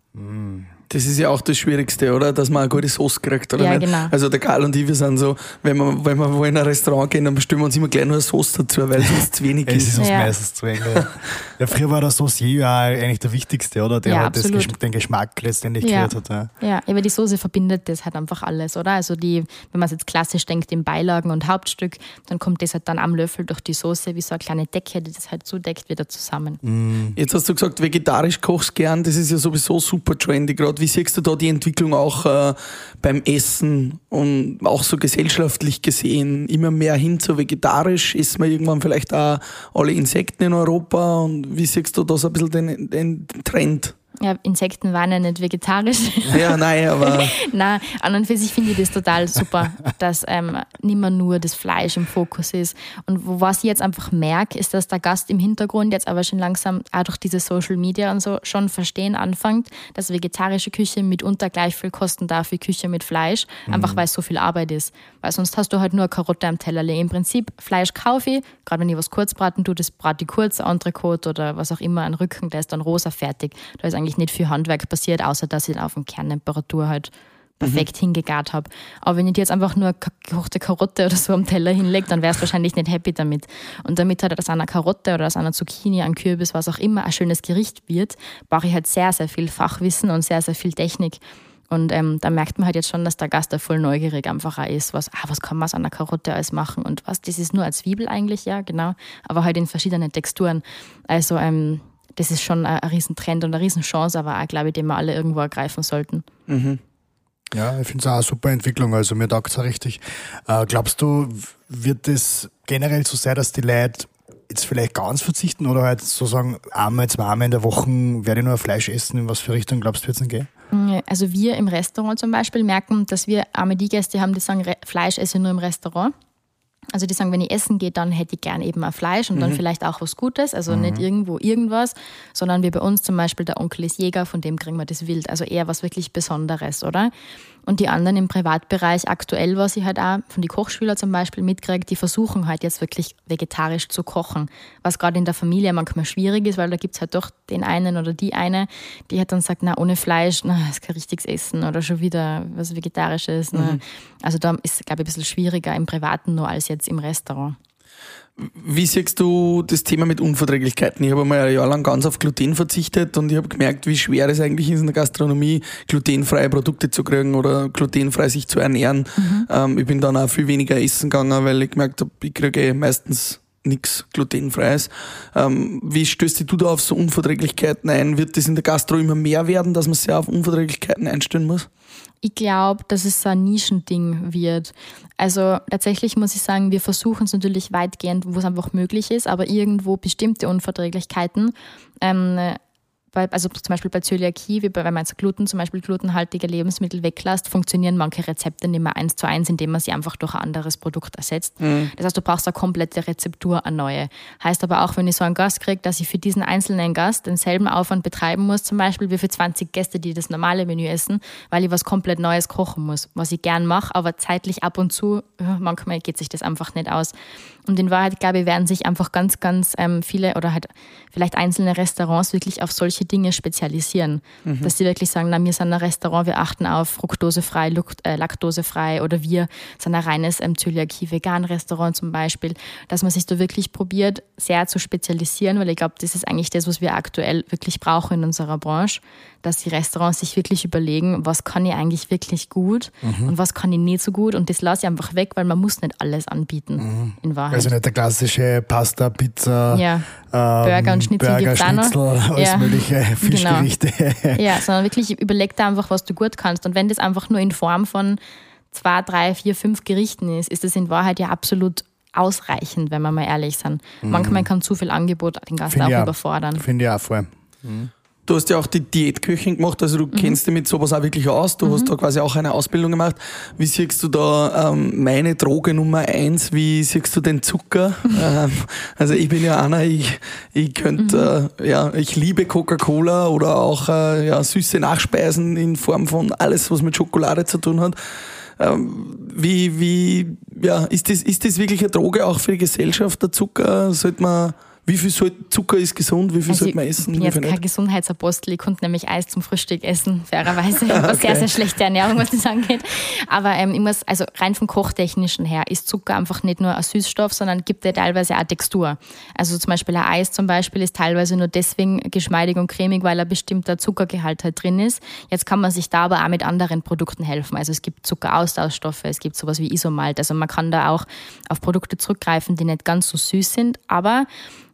[SPEAKER 3] Das ist ja auch das Schwierigste, oder? Dass man eine gute Sauce kriegt, oder
[SPEAKER 1] ja,
[SPEAKER 3] nicht?
[SPEAKER 1] Genau.
[SPEAKER 3] Also der Karl und ich, wir sind so, wenn wir, wenn wir in ein Restaurant gehen, dann bestimmen wir uns immer gleich nur eine Sauce dazu, weil sonst zu wenig
[SPEAKER 4] ist. Es ist sonst ja. meistens zu wenig. ja, früher war der Saucier ja eigentlich der wichtigste, oder? Der
[SPEAKER 1] ja,
[SPEAKER 4] halt das, den Geschmack letztendlich ja. kreiert hat.
[SPEAKER 1] Ja. ja, aber die Soße verbindet das halt einfach alles, oder? Also die, wenn man es jetzt klassisch denkt, in Beilagen und Hauptstück, dann kommt das halt dann am Löffel durch die Soße wie so eine kleine Decke, die das halt zudeckt, wieder zusammen.
[SPEAKER 3] Mm. Jetzt hast du gesagt, vegetarisch kochst gern, das ist ja sowieso super trendy gerade. Wie siehst du da die Entwicklung auch äh, beim Essen und auch so gesellschaftlich gesehen immer mehr hin zu vegetarisch? Essen wir irgendwann vielleicht auch alle Insekten in Europa? Und wie siehst du da so ein bisschen den, den Trend?
[SPEAKER 1] Ja, Insekten waren ja nicht vegetarisch.
[SPEAKER 3] Ja, nein, aber.
[SPEAKER 1] nein, an und für sich finde ich das total super, dass ähm, nicht mehr nur das Fleisch im Fokus ist. Und wo, was ich jetzt einfach merke, ist, dass der Gast im Hintergrund jetzt aber schon langsam auch durch diese Social Media und so schon verstehen anfängt, dass vegetarische Küche mitunter gleich viel kosten darf wie Küche mit Fleisch, mhm. einfach weil es so viel Arbeit ist. Weil sonst hast du halt nur eine Karotte am Teller. Im Prinzip Fleisch kaufe ich, gerade wenn ich was kurz braten tue, das brate ich kurz, Entrecote oder was auch immer, ein Rücken, der ist dann rosa fertig. Da ist eigentlich nicht viel Handwerk passiert, außer dass ich auf dem Kerntemperatur halt perfekt mhm. hingegart habe. Aber wenn ich dir jetzt einfach nur gekochte Karotte oder so am Teller hinlege, dann wärst du wahrscheinlich nicht happy damit. Und damit halt aus einer Karotte oder aus einer Zucchini, ein Kürbis, was auch immer, ein schönes Gericht wird, brauche ich halt sehr, sehr viel Fachwissen und sehr, sehr viel Technik. Und ähm, da merkt man halt jetzt schon, dass der Gast da voll neugierig einfach auch ist, was, ah, was kann man aus einer Karotte alles machen und was, das ist nur als Zwiebel eigentlich, ja, genau, aber halt in verschiedenen Texturen. Also ähm, das ist schon ein, ein Riesentrend und eine Riesenchance, aber auch, glaube ich, den wir alle irgendwo ergreifen sollten.
[SPEAKER 4] Mhm. Ja, ich finde es auch eine super Entwicklung, also mir taugt es auch richtig. Äh, glaubst du, wird es generell so sein, dass die Leute jetzt vielleicht ganz verzichten oder halt so sagen, einmal, zweimal in der Woche werde ich nur Fleisch essen, in was für Richtung glaubst du, wird es denn gehen?
[SPEAKER 1] Also wir im Restaurant zum Beispiel merken, dass wir einmal die Gäste haben, die sagen, Fleisch esse nur im Restaurant. Also die sagen, wenn ich essen gehe, dann hätte ich gern eben ein Fleisch und mhm. dann vielleicht auch was Gutes, also mhm. nicht irgendwo irgendwas, sondern wie bei uns zum Beispiel der Onkel ist Jäger, von dem kriegen wir das Wild, also eher was wirklich Besonderes, oder? Und die anderen im Privatbereich aktuell, was ich halt auch von den Kochschülern zum Beispiel mitkriege, die versuchen halt jetzt wirklich vegetarisch zu kochen. Was gerade in der Familie manchmal schwierig ist, weil da gibt es halt doch den einen oder die eine, die halt dann sagt, na, ohne Fleisch, na, ist kein richtiges Essen oder schon wieder was Vegetarisches. Ne? Mhm. Also da ist, glaube ich, ein bisschen schwieriger im Privaten nur als jetzt im Restaurant.
[SPEAKER 3] Wie siehst du das Thema mit Unverträglichkeiten? Ich habe einmal ein Jahr lang ganz auf Gluten verzichtet und ich habe gemerkt, wie schwer es eigentlich ist in der Gastronomie, glutenfreie Produkte zu kriegen oder glutenfrei sich zu ernähren. Mhm. Ähm, ich bin dann auch viel weniger essen gegangen, weil ich gemerkt habe, ich kriege meistens nichts glutenfreies. Ähm, wie stößt du da auf so Unverträglichkeiten ein? Wird das in der Gastro immer mehr werden, dass man sich auf Unverträglichkeiten einstellen muss?
[SPEAKER 1] Ich glaube, dass es so ein Nischending wird. Also tatsächlich muss ich sagen, wir versuchen es natürlich weitgehend, wo es einfach möglich ist, aber irgendwo bestimmte Unverträglichkeiten ähm, bei, also zum Beispiel bei Zöliakie, wie bei, wenn man jetzt Gluten, zum Beispiel glutenhaltige Lebensmittel weglässt, funktionieren manche Rezepte nicht mehr eins zu eins, indem man sie einfach durch ein anderes Produkt ersetzt. Mhm. Das heißt, du brauchst eine komplette Rezeptur, eine neue. Heißt aber auch, wenn ich so einen Gast kriege, dass ich für diesen einzelnen Gast denselben Aufwand betreiben muss, zum Beispiel wie für 20 Gäste, die das normale Menü essen, weil ich was komplett Neues kochen muss, was ich gern mache, aber zeitlich ab und zu, manchmal geht sich das einfach nicht aus. Und in Wahrheit, glaube ich, werden sich einfach ganz, ganz ähm, viele oder halt vielleicht einzelne Restaurants wirklich auf solche Dinge spezialisieren. Mhm. Dass sie wirklich sagen, na, wir sind ein Restaurant, wir achten auf fruktosefrei, äh, laktosefrei oder wir sind ein reines ähm, Zöliakie-Vegan-Restaurant zum Beispiel. Dass man sich da wirklich probiert, sehr zu spezialisieren, weil ich glaube, das ist eigentlich das, was wir aktuell wirklich brauchen in unserer Branche dass die Restaurants sich wirklich überlegen, was kann ich eigentlich wirklich gut mhm. und was kann ich nicht so gut und das lasse ich einfach weg, weil man muss nicht alles anbieten mhm. in Wahrheit.
[SPEAKER 4] Also nicht der klassische Pasta, Pizza,
[SPEAKER 1] ja. ähm, Burger und Schnitzel
[SPEAKER 4] Burger, Schnitzel, alles ja. mögliche genau. Fischgerichte.
[SPEAKER 1] Genau. ja, sondern wirklich überleg da einfach, was du gut kannst und wenn das einfach nur in Form von zwei, drei, vier, fünf Gerichten ist, ist das in Wahrheit ja absolut ausreichend, wenn wir mal ehrlich sind. Mhm. Manchmal kann zu viel Angebot den Gast Find auch überfordern.
[SPEAKER 4] Finde ich auch voll. Mhm.
[SPEAKER 3] Du hast ja auch die Diätköchin gemacht, also du mhm. kennst dich mit sowas auch wirklich aus. Du mhm. hast da quasi auch eine Ausbildung gemacht. Wie siehst du da ähm, meine Droge Nummer eins? Wie siehst du den Zucker? ähm, also ich bin ja einer, ich, ich könnte, mhm. äh, ja, ich liebe Coca-Cola oder auch äh, ja, süße Nachspeisen in Form von alles, was mit Schokolade zu tun hat. Ähm, wie, wie, ja, ist das, ist das wirklich eine Droge auch für die Gesellschaft, der Zucker? Sollte man wie viel Zucker ist gesund? Wie viel also sollte man essen?
[SPEAKER 1] Ich bin jetzt kein Gesundheitsapostel. Ich konnte nämlich Eis zum Frühstück essen, fairerweise. Ich habe okay. sehr, sehr schlechte Ernährung, was das angeht. Aber ähm, ich muss, also rein vom Kochtechnischen her ist Zucker einfach nicht nur ein Süßstoff, sondern gibt ja teilweise auch Textur. Also zum Beispiel ein Eis zum Beispiel ist teilweise nur deswegen geschmeidig und cremig, weil ein bestimmter Zuckergehalt halt drin ist. Jetzt kann man sich da aber auch mit anderen Produkten helfen. Also es gibt Zuckeraustauschstoffe, es gibt sowas wie Isomalt. Also man kann da auch auf Produkte zurückgreifen, die nicht ganz so süß sind, aber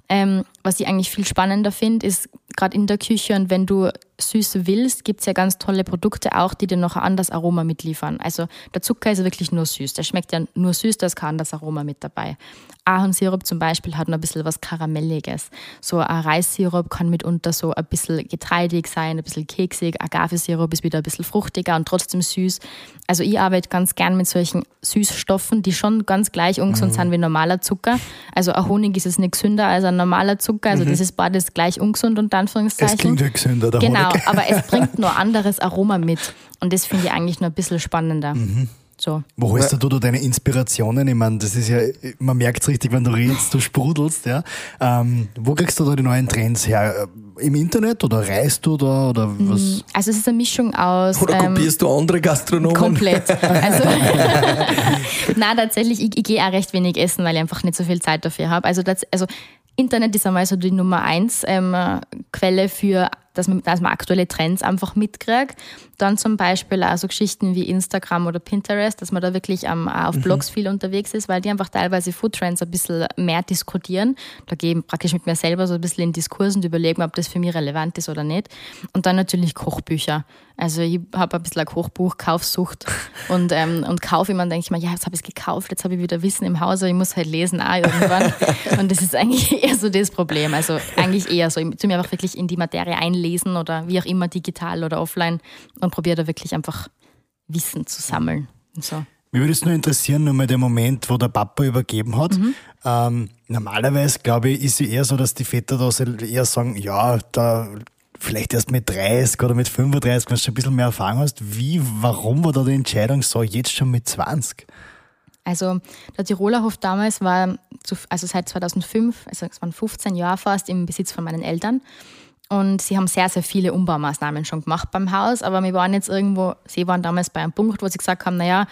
[SPEAKER 1] ähm, was ich eigentlich viel spannender finde, ist gerade in der Küche und wenn du süß willst, gibt es ja ganz tolle Produkte auch, die dir noch ein anderes Aroma mitliefern. Also der Zucker ist ja wirklich nur süß. Der schmeckt ja nur süß, da ist kein anderes Aroma mit dabei. Ahornsirup zum Beispiel hat noch ein bisschen was Karamelliges. So ein Reissirup kann mitunter so ein bisschen getreidig sein, ein bisschen keksig. Agavesirup ist wieder ein bisschen fruchtiger und trotzdem süß. Also ich arbeite ganz gern mit solchen Süßstoffen, die schon ganz gleich ungesund mhm. sind wie normaler Zucker. Also ein Honig ist es nicht gesünder als ein normaler Zucker. Also mhm. das ist beides gleich ungesund unter Anführungszeichen. Es
[SPEAKER 4] klingt ja gesünder, der
[SPEAKER 1] Genau,
[SPEAKER 4] Honig.
[SPEAKER 1] aber es bringt nur anderes Aroma mit. Und das finde ich eigentlich nur ein bisschen spannender. Mhm. So.
[SPEAKER 4] Wo holst du da deine Inspirationen? Ich meine, das ist ja, man merkt es richtig, wenn du redest, du sprudelst, ja. Ähm, wo kriegst du da die neuen Trends her? Im Internet oder reist du da oder was? Mm,
[SPEAKER 1] also es ist eine Mischung aus.
[SPEAKER 3] Oder ähm, kopierst du andere Gastronomen?
[SPEAKER 1] Komplett. Also, Nein, tatsächlich, ich, ich gehe auch recht wenig essen, weil ich einfach nicht so viel Zeit dafür habe. Also, das, also Internet ist einmal so die Nummer eins ähm, Quelle für dass man, dass man aktuelle Trends einfach mitkriegt. Dann zum Beispiel auch so Geschichten wie Instagram oder Pinterest, dass man da wirklich ähm, auf mhm. Blogs viel unterwegs ist, weil die einfach teilweise Food Trends ein bisschen mehr diskutieren. Da gehe ich praktisch mit mir selber so ein bisschen in Diskursen und überlege mir, ob das für mich relevant ist oder nicht. Und dann natürlich Kochbücher. Also ich habe ein bisschen eine Kochbuch, Kaufsucht und, ähm, und kaufe immer und denke ich mir, ja, jetzt habe ich es gekauft, jetzt habe ich wieder Wissen im Haus, aber ich muss halt lesen auch irgendwann. und das ist eigentlich eher so das Problem. Also eigentlich eher so, ich tue mir einfach wirklich in die Materie einlesen lesen oder wie auch immer, digital oder offline und probiere da wirklich einfach Wissen zu sammeln. Und so.
[SPEAKER 4] Mich würde es nur interessieren, nur mal der Moment, wo der Papa übergeben hat.
[SPEAKER 1] Mhm.
[SPEAKER 4] Ähm, normalerweise, glaube ich, ist es eher so, dass die Väter da eher sagen, ja, da vielleicht erst mit 30 oder mit 35, wenn du schon ein bisschen mehr Erfahrung hast. Wie, warum war da die Entscheidung so, jetzt schon mit 20?
[SPEAKER 1] Also der Tiroler Hof damals war, also seit 2005, also es waren 15 Jahre fast im Besitz von meinen Eltern. Und sie haben sehr, sehr viele Umbaumaßnahmen schon gemacht beim Haus, aber wir waren jetzt irgendwo, sie waren damals bei einem Punkt, wo sie gesagt haben, naja,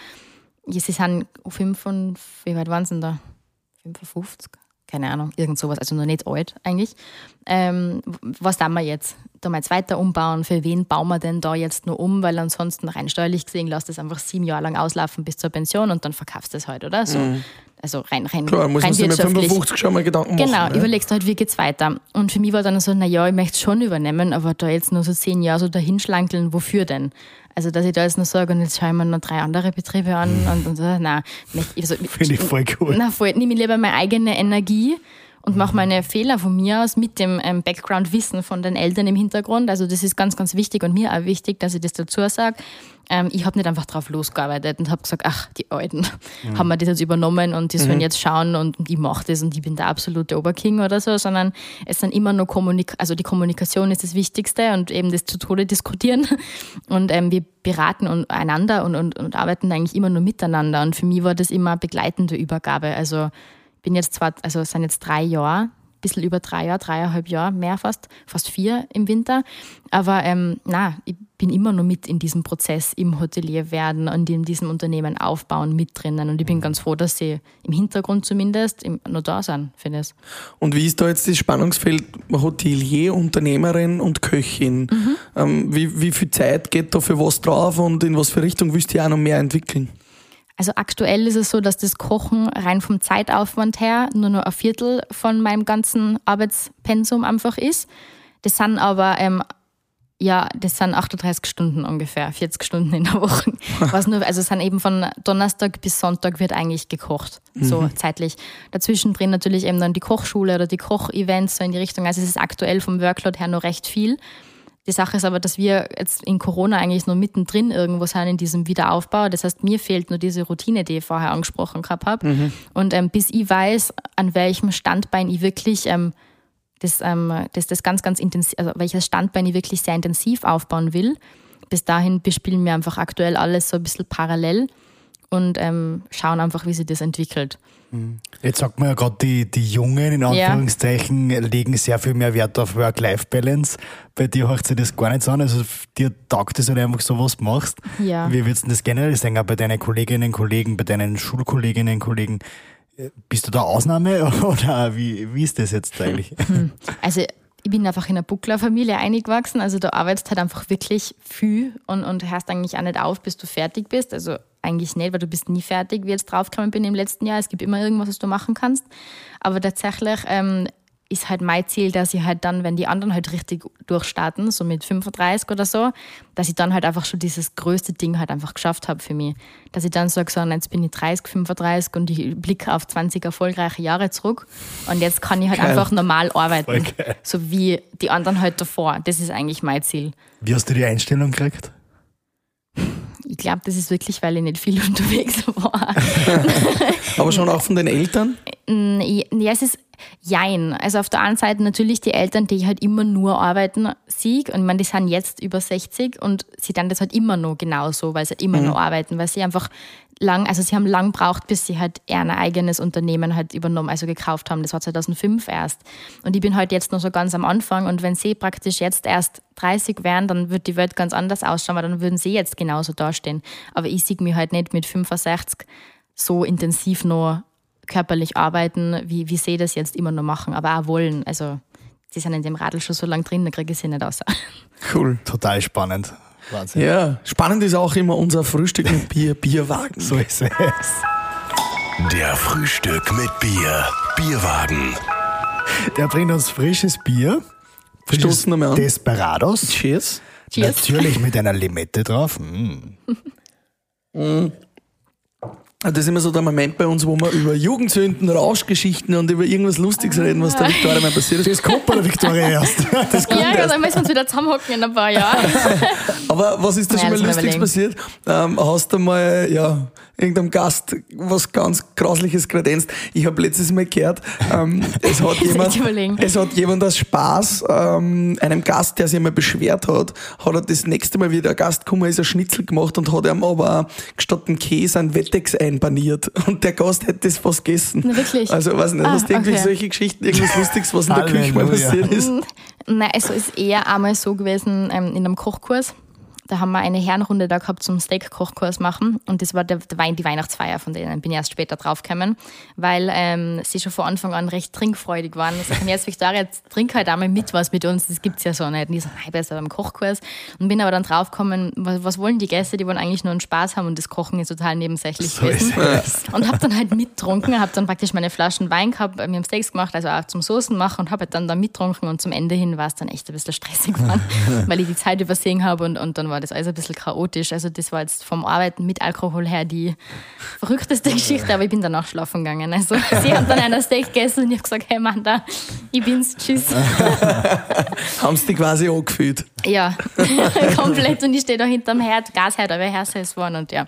[SPEAKER 1] sie sind 5 und, wie weit waren sie denn da? 55? Keine Ahnung, irgend sowas, also noch nicht alt eigentlich. Ähm, was tun wir jetzt? Da mal jetzt weiter umbauen? Für wen bauen wir denn da jetzt nur um? Weil ansonsten rein steuerlich gesehen, lass das einfach sieben Jahre lang auslaufen bis zur Pension und dann verkaufst du es halt, oder? So. Also rein, rein,
[SPEAKER 3] Mhm. Klar, muss
[SPEAKER 1] rein
[SPEAKER 3] man sich mit
[SPEAKER 1] wirtschaftlich.
[SPEAKER 3] 55 schon mal Gedanken machen.
[SPEAKER 1] Genau,
[SPEAKER 3] ne?
[SPEAKER 1] überlegst du halt, wie geht's weiter. Und für mich war dann so, naja, ich möchte es schon übernehmen, aber da jetzt nur so zehn Jahre so dahinschlankeln, wofür denn? Also, dass ich da jetzt nur sage, und jetzt schaue ich mir noch drei andere Betriebe an und, und so, nein. Also,
[SPEAKER 4] Finde ich voll cool.
[SPEAKER 1] na, voll, nehme ich lieber meine eigene Energie und mache meine Fehler von mir aus mit dem ähm, Background-Wissen von den Eltern im Hintergrund. Also das ist ganz, ganz wichtig und mir auch wichtig, dass ich das dazu sage. Ähm, ich habe nicht einfach drauf losgearbeitet und habe gesagt, ach, die Alten haben wir das jetzt übernommen und die sollen jetzt schauen und, ich mache das und ich bin der absolute Oberking oder so, sondern es sind immer nur Kommunik also die Kommunikation ist das Wichtigste und eben das zu Tode diskutieren. Und ähm, wir beraten und einander und, und, und arbeiten eigentlich immer nur miteinander. Und für mich war das immer begleitende Übergabe. Also bin jetzt zwar, also es sind jetzt drei Jahre, ein bisschen über drei Jahre, dreieinhalb Jahre, mehr fast, fast vier im Winter. Aber ähm, na, ich bin immer nur mit in diesem Prozess im Hotelier werden und in diesem Unternehmen aufbauen mit drinnen. Und ich bin ganz froh, dass sie im Hintergrund zumindest im, noch da sind für das.
[SPEAKER 3] Und wie ist da jetzt das Spannungsfeld Hotelier, Unternehmerin und Köchin?
[SPEAKER 1] Mhm.
[SPEAKER 3] Ähm, wie, wie viel Zeit geht da für was drauf und in was für Richtung willst du auch noch mehr entwickeln?
[SPEAKER 1] Also aktuell ist es so, dass das Kochen rein vom Zeitaufwand her nur noch ein Viertel von meinem ganzen Arbeitspensum einfach ist. Das sind aber, ähm, ja, das sind 38 Stunden ungefähr, 40 Stunden in der Woche. Was nur, also es sind eben von Donnerstag bis Sonntag wird eigentlich gekocht, so zeitlich. Dazwischen drin natürlich eben dann die Kochschule oder die Kochevents so in die Richtung. Also es ist aktuell vom Workload her noch recht viel. Die Sache ist aber, dass wir jetzt in Corona eigentlich nur mittendrin irgendwo sind in diesem Wiederaufbau. Das heißt, mir fehlt nur diese Routine, die ich vorher angesprochen gehabt habe. Und ähm, bis ich weiß, an welchem Standbein ich wirklich ähm, das, ähm, das, das ganz, ganz intensiv, also welches Standbein ich wirklich sehr intensiv aufbauen will, bis dahin bespielen wir einfach aktuell alles so ein bisschen parallel und ähm, schauen einfach, wie sich das entwickelt.
[SPEAKER 4] Jetzt sagt man ja gerade, die, die Jungen in Anführungszeichen legen sehr viel mehr Wert auf Work-Life-Balance. Bei dir hört sich das gar nicht so an. Also dir taugt es halt einfach so, was du machst.
[SPEAKER 1] Ja.
[SPEAKER 4] Wie würdest du das generell sagen, auch bei deinen Kolleginnen, Kollegen, bei deinen Schulkolleginnen, Kollegen? Äh, Bist du da Ausnahme oder wie, wie ist das jetzt eigentlich?
[SPEAKER 1] Also ich bin einfach in einer Bucklerfamilie eingewachsen, also du arbeitest halt einfach wirklich viel und, und hörst eigentlich auch nicht auf, bis du fertig bist. Also eigentlich nicht, weil du bist nie fertig, wie ich jetzt draufgekommen bin im letzten Jahr. Es gibt immer irgendwas, was du machen kannst. Aber tatsächlich ähm, ist halt mein Ziel, dass ich halt dann, wenn die anderen halt richtig durchstarten, so mit 35 oder so, dass ich dann halt einfach schon dieses größte Ding halt einfach geschafft habe für mich. Dass ich dann sage, so, jetzt bin ich 30, 35 und ich blicke auf 20 erfolgreiche Jahre zurück und jetzt kann ich halt
[SPEAKER 3] Geil.
[SPEAKER 1] einfach normal arbeiten. So wie die anderen halt davor. Das ist eigentlich mein Ziel.
[SPEAKER 4] Wie hast du die Einstellung gekriegt?
[SPEAKER 1] Ich glaube, das ist wirklich, weil ich nicht viel unterwegs war.
[SPEAKER 3] Aber schon auch von den Eltern?
[SPEAKER 1] Mm, Ja, es ist jein. Also auf der einen Seite natürlich die Eltern, die halt immer nur arbeiten, sieg. Und ich meine, die sind jetzt über 60 und sie dann das halt immer noch genauso, weil sie halt immer noch arbeiten, weil sie einfach lang, also sie haben lang braucht, bis sie halt eher ein eigenes Unternehmen halt übernommen, also gekauft haben. Das war 2005 erst. Und ich bin halt jetzt noch so ganz am Anfang und wenn sie praktisch jetzt erst 30 wären, dann wird die Welt ganz anders ausschauen, weil dann würden sie jetzt genauso dastehen. Aber ich sehe mich halt nicht mit 65 so intensiv noch körperlich arbeiten, wie, wie sie das jetzt immer noch machen, aber auch wollen. Also, sie sind in dem Radl schon so lange drin, da kriege ich sie nicht aus.
[SPEAKER 3] Cool.
[SPEAKER 4] Total spannend. Wahnsinn.
[SPEAKER 3] Ja, spannend ist auch immer unser Frühstück mit Bier, Bierwagen.
[SPEAKER 4] So ist es.
[SPEAKER 2] Der Frühstück mit Bier. Bierwagen.
[SPEAKER 4] Der bringt uns frisches Bier. Frisches
[SPEAKER 3] Stoßen wir an.
[SPEAKER 4] Desperados.
[SPEAKER 3] Cheers.
[SPEAKER 1] Cheers.
[SPEAKER 4] Natürlich mit einer Limette drauf. Mm.
[SPEAKER 3] Das ist immer so der Moment bei uns, wo wir über Jugendsünden, Rauschgeschichten und über irgendwas Lustiges reden, was der Victoria mal passiert ist.
[SPEAKER 4] Das kommt bei der Victoria erst.
[SPEAKER 3] Das kommt
[SPEAKER 1] Ja,
[SPEAKER 3] erst.
[SPEAKER 1] dann müssen wir uns wieder zusammenhocken in ein paar Jahren.
[SPEAKER 3] Aber was ist da schon mal Lustiges passiert? Ähm, hast du mal, ja, irgendeinem Gast was ganz Grausliches kredenzt? Ich habe letztes Mal gehört, ähm, es, hat jemand, es hat jemand aus Spaß ähm, einem Gast, der sich einmal beschwert hat, hat er das nächste Mal, wie der Gast gekommen ist, ein Schnitzel gemacht und hat ihm aber statt dem Käse einen Wettex einbaniert. Und der Gast hätte das fast gegessen.
[SPEAKER 1] Na, wirklich?
[SPEAKER 3] Also, weiß nicht,
[SPEAKER 1] Ah,
[SPEAKER 3] hast du irgendwie
[SPEAKER 1] okay.
[SPEAKER 3] solche Geschichten, irgendwas Lustiges, was in der Küche mal passiert ist?
[SPEAKER 1] Nein, also ist eher einmal so gewesen ähm, in einem Kochkurs. Da haben wir eine Herrenrunde da gehabt zum Steak-Kochkurs machen und das war der, der Wein, die Weihnachtsfeier von denen. Bin ich erst später draufgekommen, weil ähm, sie schon von Anfang an recht trinkfreudig waren. Ich sage, jetzt Victoria, jetzt trink halt einmal mit was mit uns, das gibt's ja so nicht. Und ich so, nein, besser beim Kochkurs. Und bin aber dann draufgekommen, was, was wollen die Gäste? Die wollen eigentlich nur einen Spaß haben und das Kochen ist total nebensächlich
[SPEAKER 4] So ist
[SPEAKER 1] gewesen. Und habe dann halt mittrunken, habe dann praktisch meine Flaschen Wein gehabt, mir haben Steaks gemacht, also auch zum Soßen machen und habe halt dann da mittrunken und zum Ende hin war es dann echt ein bisschen stressig geworden, weil ich die Zeit übersehen habe und, und dann war das alles ein bisschen chaotisch. Also das war jetzt vom Arbeiten mit Alkohol her die verrückteste Geschichte, aber ich bin danach schlafen gegangen. Also sie haben dann ein Steak gegessen und ich habe gesagt, hey Mann, da, ich bin's, tschüss.
[SPEAKER 3] Haben sie dich quasi angefühlt?
[SPEAKER 1] Ja, komplett und ich stehe da hinterm Herd, Gasherd, aber Herr ist worden und ja.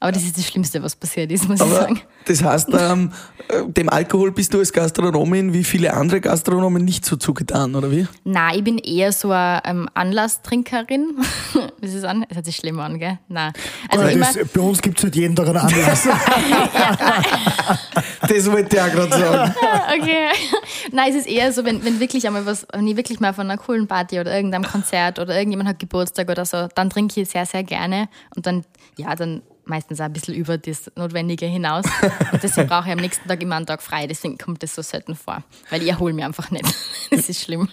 [SPEAKER 1] Aber das ist das Schlimmste, was passiert ist, muss ich
[SPEAKER 3] Aber
[SPEAKER 1] sagen.
[SPEAKER 3] das heißt, ähm, äh, dem Alkohol bist du als Gastronomin wie viele andere Gastronomen nicht so zugetan, oder wie?
[SPEAKER 1] Nein, ich bin eher so eine ähm, Anlasstrinkerin. Wie ist es an? Das hört sich schlimm an, gell? Nein. Also
[SPEAKER 4] Weil
[SPEAKER 1] immer,
[SPEAKER 4] das, bei uns gibt es halt jeden Tag einen Anlass.
[SPEAKER 3] Das wollte ich auch gerade sagen.
[SPEAKER 1] okay. Nein, es ist eher so, wenn, wenn wirklich einmal was, wenn ich wirklich mal von einer coolen Party oder irgendeinem Konzert oder irgendjemand hat Geburtstag oder so, dann trinke ich sehr, sehr gerne und dann, ja, dann meistens auch ein bisschen über das Notwendige hinaus. Und deswegen brauche ich am nächsten Tag immer einen Tag frei. Deswegen kommt das so selten vor. Weil ich erhole mich einfach nicht. Das ist schlimm.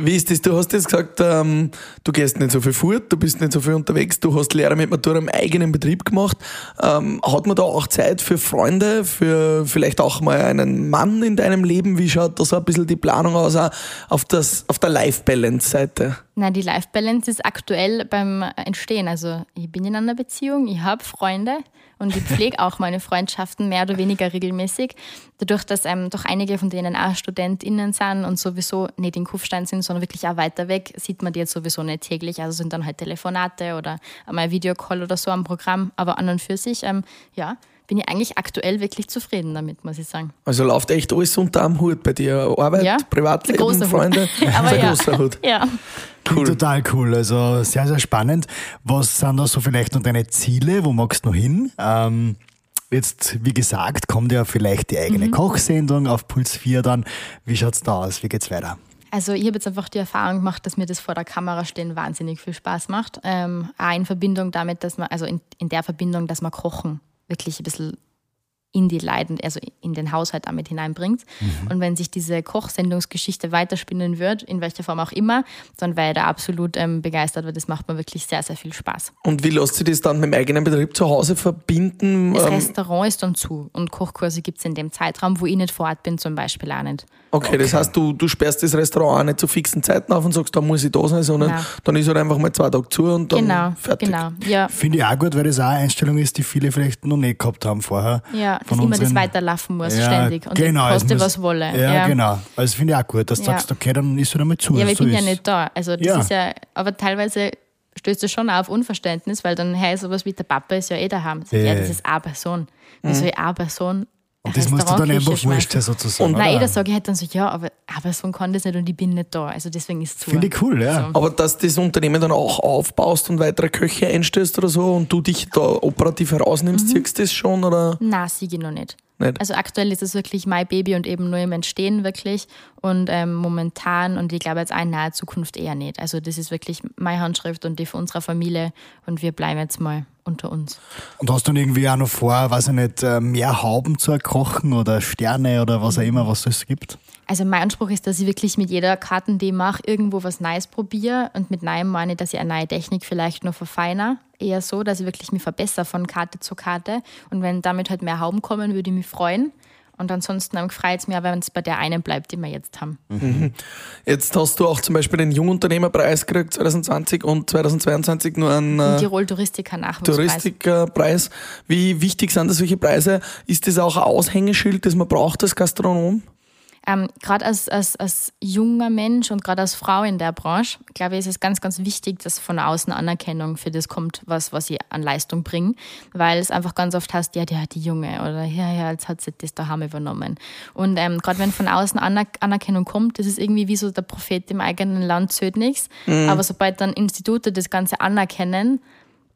[SPEAKER 3] Wie ist das? Du hast jetzt gesagt, ähm, du gehst nicht so viel fort, du bist nicht so viel unterwegs, du hast Lehre mit Matura im eigenen Betrieb gemacht. Ähm, hat man da auch Zeit für Freunde, für vielleicht auch mal einen Mann in deinem Leben? Wie schaut da so ein bisschen die Planung aus, auf, das, auf der Life-Balance-Seite?
[SPEAKER 1] Na, die Life Balance ist aktuell beim Entstehen. Also ich bin in einer Beziehung, ich habe Freunde und ich pflege auch meine Freundschaften mehr oder weniger regelmäßig. Dadurch, dass ähm, doch einige von denen auch StudentInnen sind und sowieso nicht in Kufstein sind, sondern wirklich auch weiter weg, sieht man die jetzt sowieso nicht täglich. Also sind dann halt Telefonate oder einmal ein Videocall oder so am Programm. Aber an und für sich, ähm, ja, bin ich eigentlich aktuell wirklich zufrieden damit, muss ich sagen.
[SPEAKER 3] Also läuft echt alles unter am Hut bei dir. Arbeit,
[SPEAKER 1] Ja,
[SPEAKER 3] Privatleben. Freunde.
[SPEAKER 1] Aber
[SPEAKER 3] ein
[SPEAKER 1] ja.
[SPEAKER 3] großer Hut.
[SPEAKER 1] Ja.
[SPEAKER 4] Klingt total cool. Also sehr, sehr spannend. Was sind da so vielleicht noch deine Ziele? Wo magst du noch hin? Ähm, jetzt, wie gesagt, kommt ja vielleicht die eigene Kochsendung auf Puls 4 dann. Wie schaut's da aus? Wie geht's weiter?
[SPEAKER 1] Also ich habe jetzt einfach die Erfahrung gemacht, dass mir das vor der Kamera stehen wahnsinnig viel Spaß macht. Ähm, auch in Verbindung damit, dass man, also in, in der Verbindung, dass man Kochen wirklich ein bisschen in die Leiden, also in den Haushalt damit hineinbringt. Und wenn sich diese Kochsendungsgeschichte weiterspinnen wird, in welcher Form auch immer, dann wäre ich da absolut ähm, begeistert, weil das macht mir wirklich sehr, sehr viel Spaß.
[SPEAKER 3] Und wie lässt sich das dann mit dem eigenen Betrieb zu Hause verbinden?
[SPEAKER 1] Das
[SPEAKER 3] Ähm,
[SPEAKER 1] Restaurant ist dann zu und Kochkurse gibt es in dem Zeitraum, wo ich nicht vor Ort bin, zum Beispiel auch nicht.
[SPEAKER 3] Okay, das heißt, du, du sperrst das Restaurant auch nicht zu fixen Zeiten auf und sagst, da muss ich da sein, sondern
[SPEAKER 1] Nein.
[SPEAKER 3] dann ist halt einfach mal zwei Tage zu und dann
[SPEAKER 1] Genau,
[SPEAKER 3] fertig.
[SPEAKER 1] genau. Ja,
[SPEAKER 4] Finde ich auch gut, weil das auch eine Einstellung ist, die viele vielleicht noch nicht gehabt haben vorher.
[SPEAKER 1] ja dass immer das weiterlaufen muss,
[SPEAKER 4] Ja,
[SPEAKER 1] ständig. Und
[SPEAKER 4] genau,
[SPEAKER 1] koste was wolle.
[SPEAKER 4] Ja, genau. Also finde ich auch gut, dass du
[SPEAKER 1] Ja.
[SPEAKER 4] sagst, okay, dann ist halt einmal zu.
[SPEAKER 1] Ja, aber ich
[SPEAKER 4] so
[SPEAKER 1] bin ja nicht da. Also das
[SPEAKER 4] Ja.
[SPEAKER 1] ist ja, aber teilweise stößt es schon auf Unverständnis, weil dann heißt sowas wie der Papa ist ja eh daheim. Sag Ja,
[SPEAKER 4] Ja.
[SPEAKER 1] das ist eine Person. Wie soll ich eine Person
[SPEAKER 4] Und das musst du dann einfach wurscht sozusagen.
[SPEAKER 1] Nein,
[SPEAKER 4] oder?
[SPEAKER 1] jeder sage ich halt dann so, ja, aber eine Person kann das nicht und ich bin nicht da. Also deswegen ist es zu.
[SPEAKER 4] Finde ich cool, ja.
[SPEAKER 3] Aber dass das Unternehmen dann auch aufbaust und weitere Köche einstellst oder so und du dich da operativ herausnimmst,
[SPEAKER 1] Mhm.
[SPEAKER 3] siehst du das schon oder
[SPEAKER 1] Na, siege noch nicht.
[SPEAKER 3] nicht?
[SPEAKER 1] Also aktuell ist es wirklich mein Baby und eben nur im Entstehen wirklich. Und ähm, momentan und ich glaube jetzt auch in naher Zukunft eher nicht. Also das ist wirklich meine Handschrift und die von unserer Familie und wir bleiben jetzt mal unter uns.
[SPEAKER 4] Und hast du dann irgendwie auch noch vor, weiß ich nicht, äh, mehr Hauben zu kochen oder Sterne oder was auch immer, was es gibt?
[SPEAKER 1] Also mein Anspruch ist, dass ich wirklich mit jeder Karten, die ich mache, irgendwo was Neues probiere. Und mit Neuem meine ich, dass ich eine neue Technik vielleicht noch verfeiner. Eher so, dass ich wirklich mich verbessere von Karte zu Karte. Und wenn damit halt mehr Hauben kommen, würde ich mich freuen. Und ansonsten freut es mich, wenn es bei der einen bleibt, die wir jetzt haben.
[SPEAKER 3] Mhm. Jetzt hast du auch zum Beispiel den Jungunternehmerpreis gekriegt 2020 und 2022 nur einen
[SPEAKER 1] Den Tirol Touristiker Nachwuchspreis.
[SPEAKER 3] Touristikerpreis. Wie wichtig sind das solche Preise? Ist das auch ein Aushängeschild, das man braucht als Gastronom?
[SPEAKER 1] Ähm, gerade als, als, als junger Mensch und gerade als Frau in der Branche, glaube ich, ist es ganz, ganz wichtig, dass von außen Anerkennung für das kommt, was, was ich an Leistung bringe. Weil es einfach ganz oft heißt, ja, die hat die Junge oder ja, ja, jetzt hat sie das daheim übernommen. Und ähm, gerade wenn von außen Aner Anerkennung kommt, das ist irgendwie wie so der Prophet im eigenen Land zählt nichts. Mhm. Aber sobald dann Institute das Ganze anerkennen,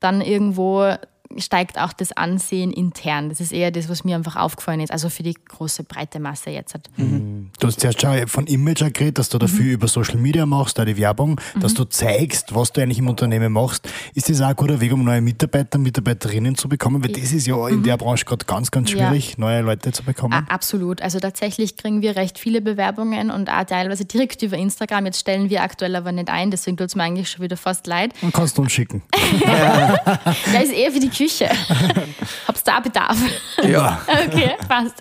[SPEAKER 1] dann irgendwo steigt auch das Ansehen intern. Das ist eher das, was mir einfach aufgefallen ist, also für die große breite Masse jetzt.
[SPEAKER 4] Mhm. Du hast zuerst schon von Image geredet, dass du dafür mhm. über Social Media machst, da die Werbung, mhm. dass du zeigst, was du eigentlich im Unternehmen machst. Ist das auch ein guter Weg, um neue Mitarbeiter, Mitarbeiterinnen zu bekommen? Weil das ist ja in mhm. der Branche gerade ganz, ganz schwierig, ja. neue Leute zu bekommen.
[SPEAKER 1] Absolut. Also tatsächlich kriegen wir recht viele Bewerbungen und auch teilweise direkt über Instagram. Jetzt stellen wir aktuell aber nicht ein, deswegen tut es mir eigentlich schon wieder fast leid.
[SPEAKER 4] Und kannst du uns schicken.
[SPEAKER 1] ja, ist eher für die Küche. Hab's da Bedarf?
[SPEAKER 3] Ja.
[SPEAKER 1] okay, passt.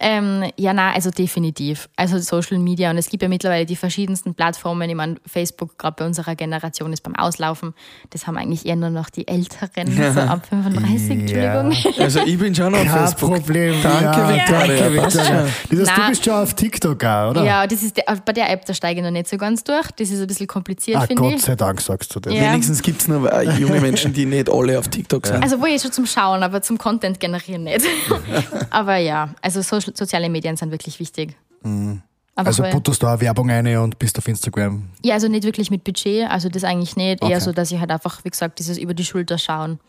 [SPEAKER 1] Ähm, ja, na, also definitiv. Also Social Media und es gibt ja mittlerweile die verschiedensten Plattformen. Ich meine, Facebook gerade bei unserer Generation ist beim Auslaufen. Das haben eigentlich eher nur noch die Älteren, so ab 35, ja. Entschuldigung.
[SPEAKER 3] Also ich bin schon auf Kein Facebook.
[SPEAKER 4] Problem.
[SPEAKER 3] Danke, ja. Victoria. Danke, Victoria.
[SPEAKER 4] Das heißt, du bist schon auf TikTok auch, oder?
[SPEAKER 1] Ja, das ist der, bei der App, da steige ich noch nicht so ganz durch. Das ist ein bisschen kompliziert,
[SPEAKER 4] ah,
[SPEAKER 1] finde
[SPEAKER 4] ich.
[SPEAKER 1] Gott
[SPEAKER 4] sei Dank sagst du das.
[SPEAKER 3] Ja. Wenigstens gibt es nur äh, junge Menschen, die nicht alle auf TikTok sind.
[SPEAKER 1] Also wo ich schon zum Schauen, aber zum Content generieren nicht. aber ja, also so, soziale Medien sind wirklich wichtig.
[SPEAKER 4] Mhm. Also putterst du auch Werbung ein und bist auf Instagram?
[SPEAKER 1] Ja, also nicht wirklich mit Budget, also das eigentlich nicht. Okay. Eher so, dass ich halt einfach, wie gesagt, dieses über die Schulter schauen.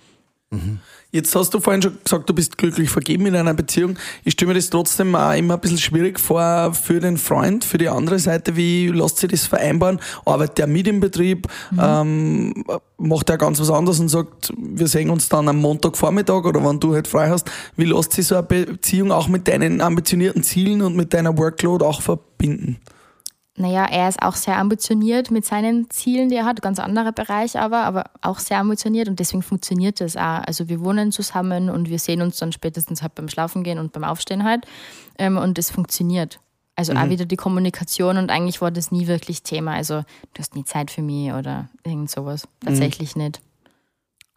[SPEAKER 3] Mhm. Jetzt hast du vorhin schon gesagt, du bist glücklich vergeben in einer Beziehung. Ich stelle mir das trotzdem auch immer ein bisschen schwierig vor für den Freund, für die andere Seite. Wie lässt sich das vereinbaren? Arbeitet der mit im Betrieb? Mhm. Ähm, macht er ganz was anderes und sagt, wir sehen uns dann am Montagvormittag oder wann du halt frei hast. Wie lässt sich so eine Beziehung auch mit deinen ambitionierten Zielen und mit deiner Workload auch verbinden?
[SPEAKER 1] Naja, er ist auch sehr ambitioniert mit seinen Zielen, die er hat, ganz anderer Bereich aber, aber auch sehr ambitioniert und deswegen funktioniert das auch. Also wir wohnen zusammen und wir sehen uns dann spätestens halt beim Schlafen gehen und beim Aufstehen halt ähm, und es funktioniert. Also mhm. auch wieder die Kommunikation und eigentlich war das nie wirklich Thema. Also du hast nie Zeit für mich oder irgend sowas. Tatsächlich mhm. nicht.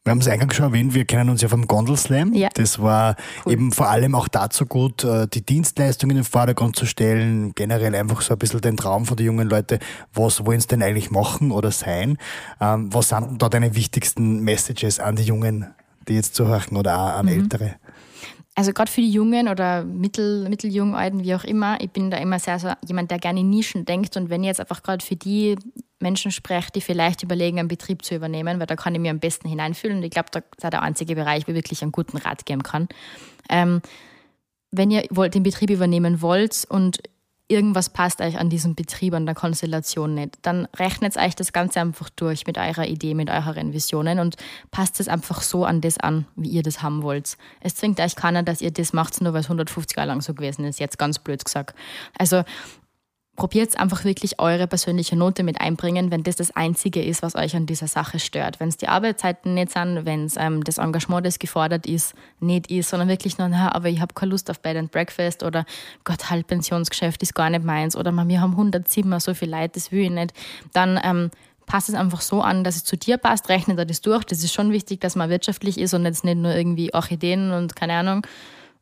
[SPEAKER 4] Wir haben es eingangs schon erwähnt, wir kennen uns ja vom Gondelslam.
[SPEAKER 1] Ja.
[SPEAKER 4] Das war cool. eben vor allem auch dazu gut, äh, die Dienstleistung in den Vordergrund zu stellen, generell einfach so ein bisschen den Traum von den jungen Leuten, was wollen sie denn eigentlich machen oder sein? Ähm, was sind da deine wichtigsten Messages an die Jungen, die jetzt zuhören oder auch an mhm. Ältere?
[SPEAKER 1] also gerade für die Jungen oder Mittel, Mitteljungen, Alten, wie auch immer, ich bin da immer sehr so jemand, der gerne in Nischen denkt. Und wenn jetzt einfach gerade für die Menschen spreche, die vielleicht überlegen, einen Betrieb zu übernehmen, weil da kann ich mir am besten hineinfühlen. Und ich glaube, da ist der einzige Bereich, wo ich wirklich einen guten Rat geben kann. Ähm, wenn ihr den Betrieb übernehmen wollt und irgendwas passt euch an diesem Betrieb, an der Konstellation nicht, dann rechnet euch das Ganze einfach durch mit eurer Idee, mit euren Visionen und passt es einfach so an das an, wie ihr das haben wollt. Es zwingt euch keiner, dass ihr das macht, nur weil es 150 Jahre lang so gewesen ist, jetzt ganz blöd gesagt. Also probiert einfach wirklich eure persönliche Note mit einbringen, wenn das das Einzige ist, was euch an dieser Sache stört. Wenn es die Arbeitszeiten nicht sind, wenn es ähm, das Engagement, das gefordert ist, nicht ist, sondern wirklich nur, na, aber ich habe keine Lust auf Bed and Breakfast oder Gott, halt Pensionsgeschäft ist gar nicht meins oder wir haben 100 Zimmer, so viel Leid, das will ich nicht, dann ähm, passt es einfach so an, dass es zu dir passt, rechnet er das durch. Das ist schon wichtig, dass man wirtschaftlich ist und jetzt nicht nur irgendwie Orchideen und keine Ahnung,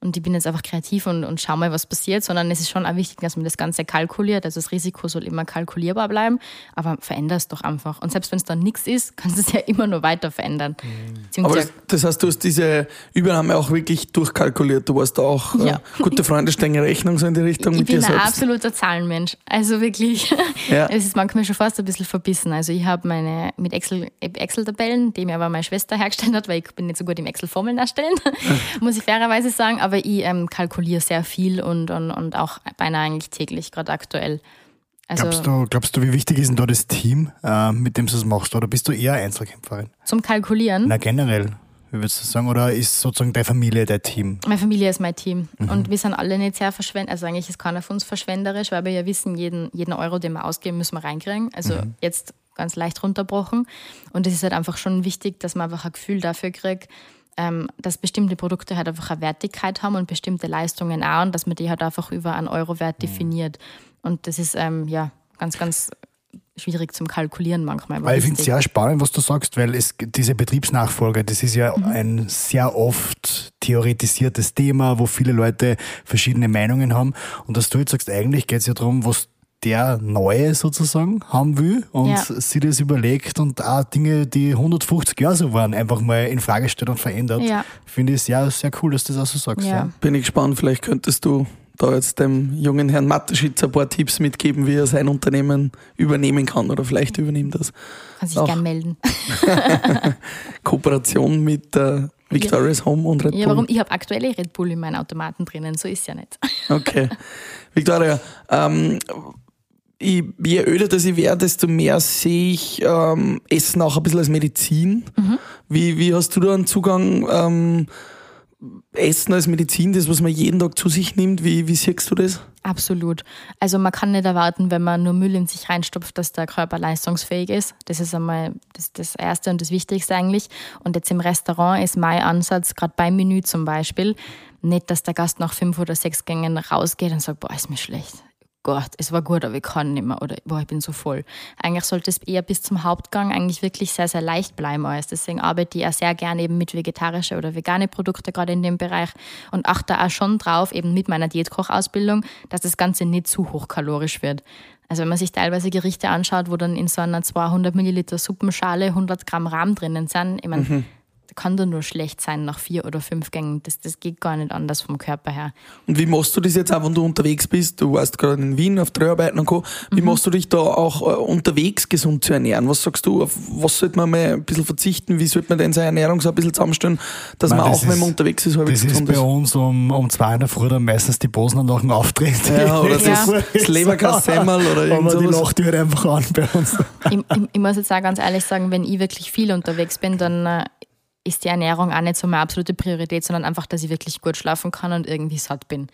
[SPEAKER 1] und ich bin jetzt einfach kreativ und, und schau mal, was passiert, sondern es ist schon auch wichtig, dass man das Ganze kalkuliert. Also das Risiko soll immer kalkulierbar bleiben, aber veränder es doch einfach. Und selbst wenn es dann nichts ist, kannst du es ja immer nur weiter verändern.
[SPEAKER 3] Mhm. Aber das, das, heißt, du hast diese Übernahme auch wirklich durchkalkuliert. Du warst auch äh, ja. gute Freunde stellen Rechnung so in die Richtung
[SPEAKER 1] ich
[SPEAKER 3] mit dir selbst.
[SPEAKER 1] Ich bin ein absoluter Zahlenmensch. Also wirklich, ja. es ist manchmal schon fast ein bisschen verbissen. Also ich habe meine mit Excel, Excel-Tabellen, die mir aber meine Schwester hergestellt hat, weil ich bin nicht so gut im Excel-Formeln erstellen, muss ich fairerweise sagen. Aber aber ich ähm, kalkuliere sehr viel und, und, und auch beinahe eigentlich täglich, gerade aktuell.
[SPEAKER 4] Also, glaubst, du, glaubst du, wie wichtig ist denn da das Team, äh, mit dem du es machst? Oder bist du eher Einzelkämpferin?
[SPEAKER 1] Zum Kalkulieren?
[SPEAKER 4] Na, generell. Wie würdest du sagen? Oder ist sozusagen deine Familie dein Team?
[SPEAKER 1] Meine Familie ist mein Team. Mhm. Und wir sind alle nicht sehr verschwenderisch. Also eigentlich ist keiner von uns verschwenderisch, weil wir ja wissen, jeden, jeden Euro, den wir ausgeben, müssen wir reinkriegen. Also mhm. jetzt ganz leicht runterbrochen. Und es ist halt einfach schon wichtig, dass man einfach ein Gefühl dafür kriegt, ähm, dass bestimmte Produkte halt einfach eine Wertigkeit haben und bestimmte Leistungen auch und dass man die halt einfach über einen Euro-Wert
[SPEAKER 4] Mhm.
[SPEAKER 1] definiert. Und das ist ähm, ja ganz, ganz schwierig zum Kalkulieren manchmal.
[SPEAKER 4] Weil ich finde es sehr spannend, was du sagst, weil es, diese Betriebsnachfolge, das ist ja
[SPEAKER 1] Mhm.
[SPEAKER 4] ein sehr oft theoretisiertes Thema, wo viele Leute verschiedene Meinungen haben. Und dass du jetzt sagst, eigentlich geht es ja darum, was der Neue sozusagen haben will und
[SPEAKER 1] Ja.
[SPEAKER 4] sich das überlegt und auch Dinge, die 150 Jahre so waren, einfach mal in Frage stellt und verändert.
[SPEAKER 1] Ja.
[SPEAKER 4] Finde ich sehr, sehr cool, dass du das auch so sagst.
[SPEAKER 1] Ja.
[SPEAKER 4] Ja.
[SPEAKER 3] Bin ich gespannt, vielleicht könntest du da jetzt dem jungen Herrn Matteschitz ein paar Tipps mitgeben, wie er sein Unternehmen übernehmen kann oder vielleicht übernimmt das.
[SPEAKER 1] Kann sich
[SPEAKER 3] Auch.
[SPEAKER 1] gern melden.
[SPEAKER 3] Kooperation mit äh, Victoria's Home und Red Bull.
[SPEAKER 1] Ja, warum? Ich habe aktuell Red Bull in meinen Automaten drinnen, so ist ja nicht.
[SPEAKER 3] Okay. Victoria, ähm, ich, je öder das ich werde, desto mehr sehe ich ähm, Essen auch ein bisschen als Medizin. Wie, wie hast du da einen Zugang? Ähm, Essen als Medizin, das, was man jeden Tag zu sich nimmt, wie, wie siehst du das?
[SPEAKER 1] Absolut. Also man kann nicht erwarten, wenn man nur Müll in sich reinstopft, dass der Körper leistungsfähig ist. Das ist einmal das, das Erste und das Wichtigste eigentlich. Und jetzt im Restaurant ist mein Ansatz, gerade beim Menü zum Beispiel, nicht, dass der Gast nach fünf oder sechs Gängen rausgeht und sagt, boah, ist mir schlecht. Gott, es war gut, aber ich kann nicht mehr oder boah, ich bin so voll. Eigentlich sollte es eher bis zum Hauptgang eigentlich wirklich sehr, sehr leicht bleiben alles. Deswegen arbeite ich auch sehr gerne eben mit vegetarische oder vegane Produkte gerade in dem Bereich und achte auch schon drauf, eben mit meiner Diätkochausbildung, dass das Ganze nicht zu hochkalorisch wird. Also wenn man sich teilweise Gerichte anschaut, wo dann in so einer 200 Milliliter Suppenschale 100 Gramm Rahm drinnen sind, ich meine, da kann doch nur schlecht sein nach vier oder fünf Gängen. Das, das geht gar nicht anders vom Körper her.
[SPEAKER 3] Und wie machst du das jetzt auch, wenn du unterwegs bist? Du warst gerade in Wien auf Dreharbeiten und Co. Wie machst du dich da auch äh, unterwegs gesund zu ernähren? Was sagst du, auf was sollte man mal ein bisschen verzichten? Wie sollte man denn seine Ernährung so ein bisschen zusammenstellen, dass
[SPEAKER 4] Nein,
[SPEAKER 3] man
[SPEAKER 4] das
[SPEAKER 3] auch, wenn
[SPEAKER 4] ist-
[SPEAKER 3] man unterwegs ist, halbwegs
[SPEAKER 4] Das ist
[SPEAKER 3] gesund
[SPEAKER 4] bei
[SPEAKER 3] ist?
[SPEAKER 4] uns um, um zwei in der Früh dann meistens die Posen nach dem Auftritt.
[SPEAKER 3] Ja, oder
[SPEAKER 1] das-
[SPEAKER 3] das Leberkassemmel oder irgend
[SPEAKER 4] Aber die
[SPEAKER 3] sowas.
[SPEAKER 4] lacht die halt einfach an bei uns.
[SPEAKER 1] ich, ich, ich muss jetzt auch ganz ehrlich sagen, wenn ich wirklich viel unterwegs bin, dann äh, ist die Ernährung auch nicht so meine absolute Priorität, sondern einfach, dass ich wirklich gut schlafen kann und irgendwie satt bin.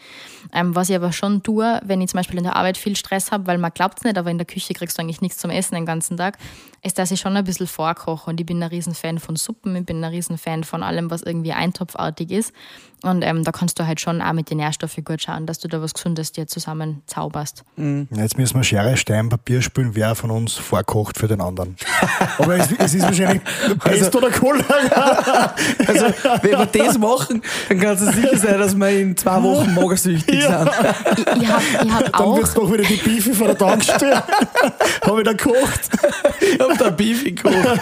[SPEAKER 1] Ähm, was ich aber schon tue, wenn ich zum Beispiel in der Arbeit viel Stress habe, weil man glaubt es nicht, aber in der Küche kriegst du eigentlich nichts zum Essen den ganzen Tag, ist, dass ich schon ein bisschen vorkoche. Und ich bin ein Riesenfan von Suppen, ich bin ein Riesenfan von allem, was irgendwie eintopfartig ist. Und ähm, da kannst du halt schon auch mit den Nährstoffen gut schauen, dass du da was Gesundes dir zusammen zauberst.
[SPEAKER 4] Jetzt müssen wir Schere, Stein, Papier spielen, wer von uns vorkocht für den anderen. Aber es, es ist wahrscheinlich Pest oder Cholera.
[SPEAKER 3] Also, wenn wir das machen, dann kannst du sicher sein, dass wir in zwei Wochen magersüchtig sind.
[SPEAKER 1] Ich, ich habe ich hab
[SPEAKER 4] Dann
[SPEAKER 1] auch
[SPEAKER 4] wird doch wieder die Beefy vor der Tankstelle. Habe ich da gekocht.
[SPEAKER 3] Ich hab da Beef gekocht.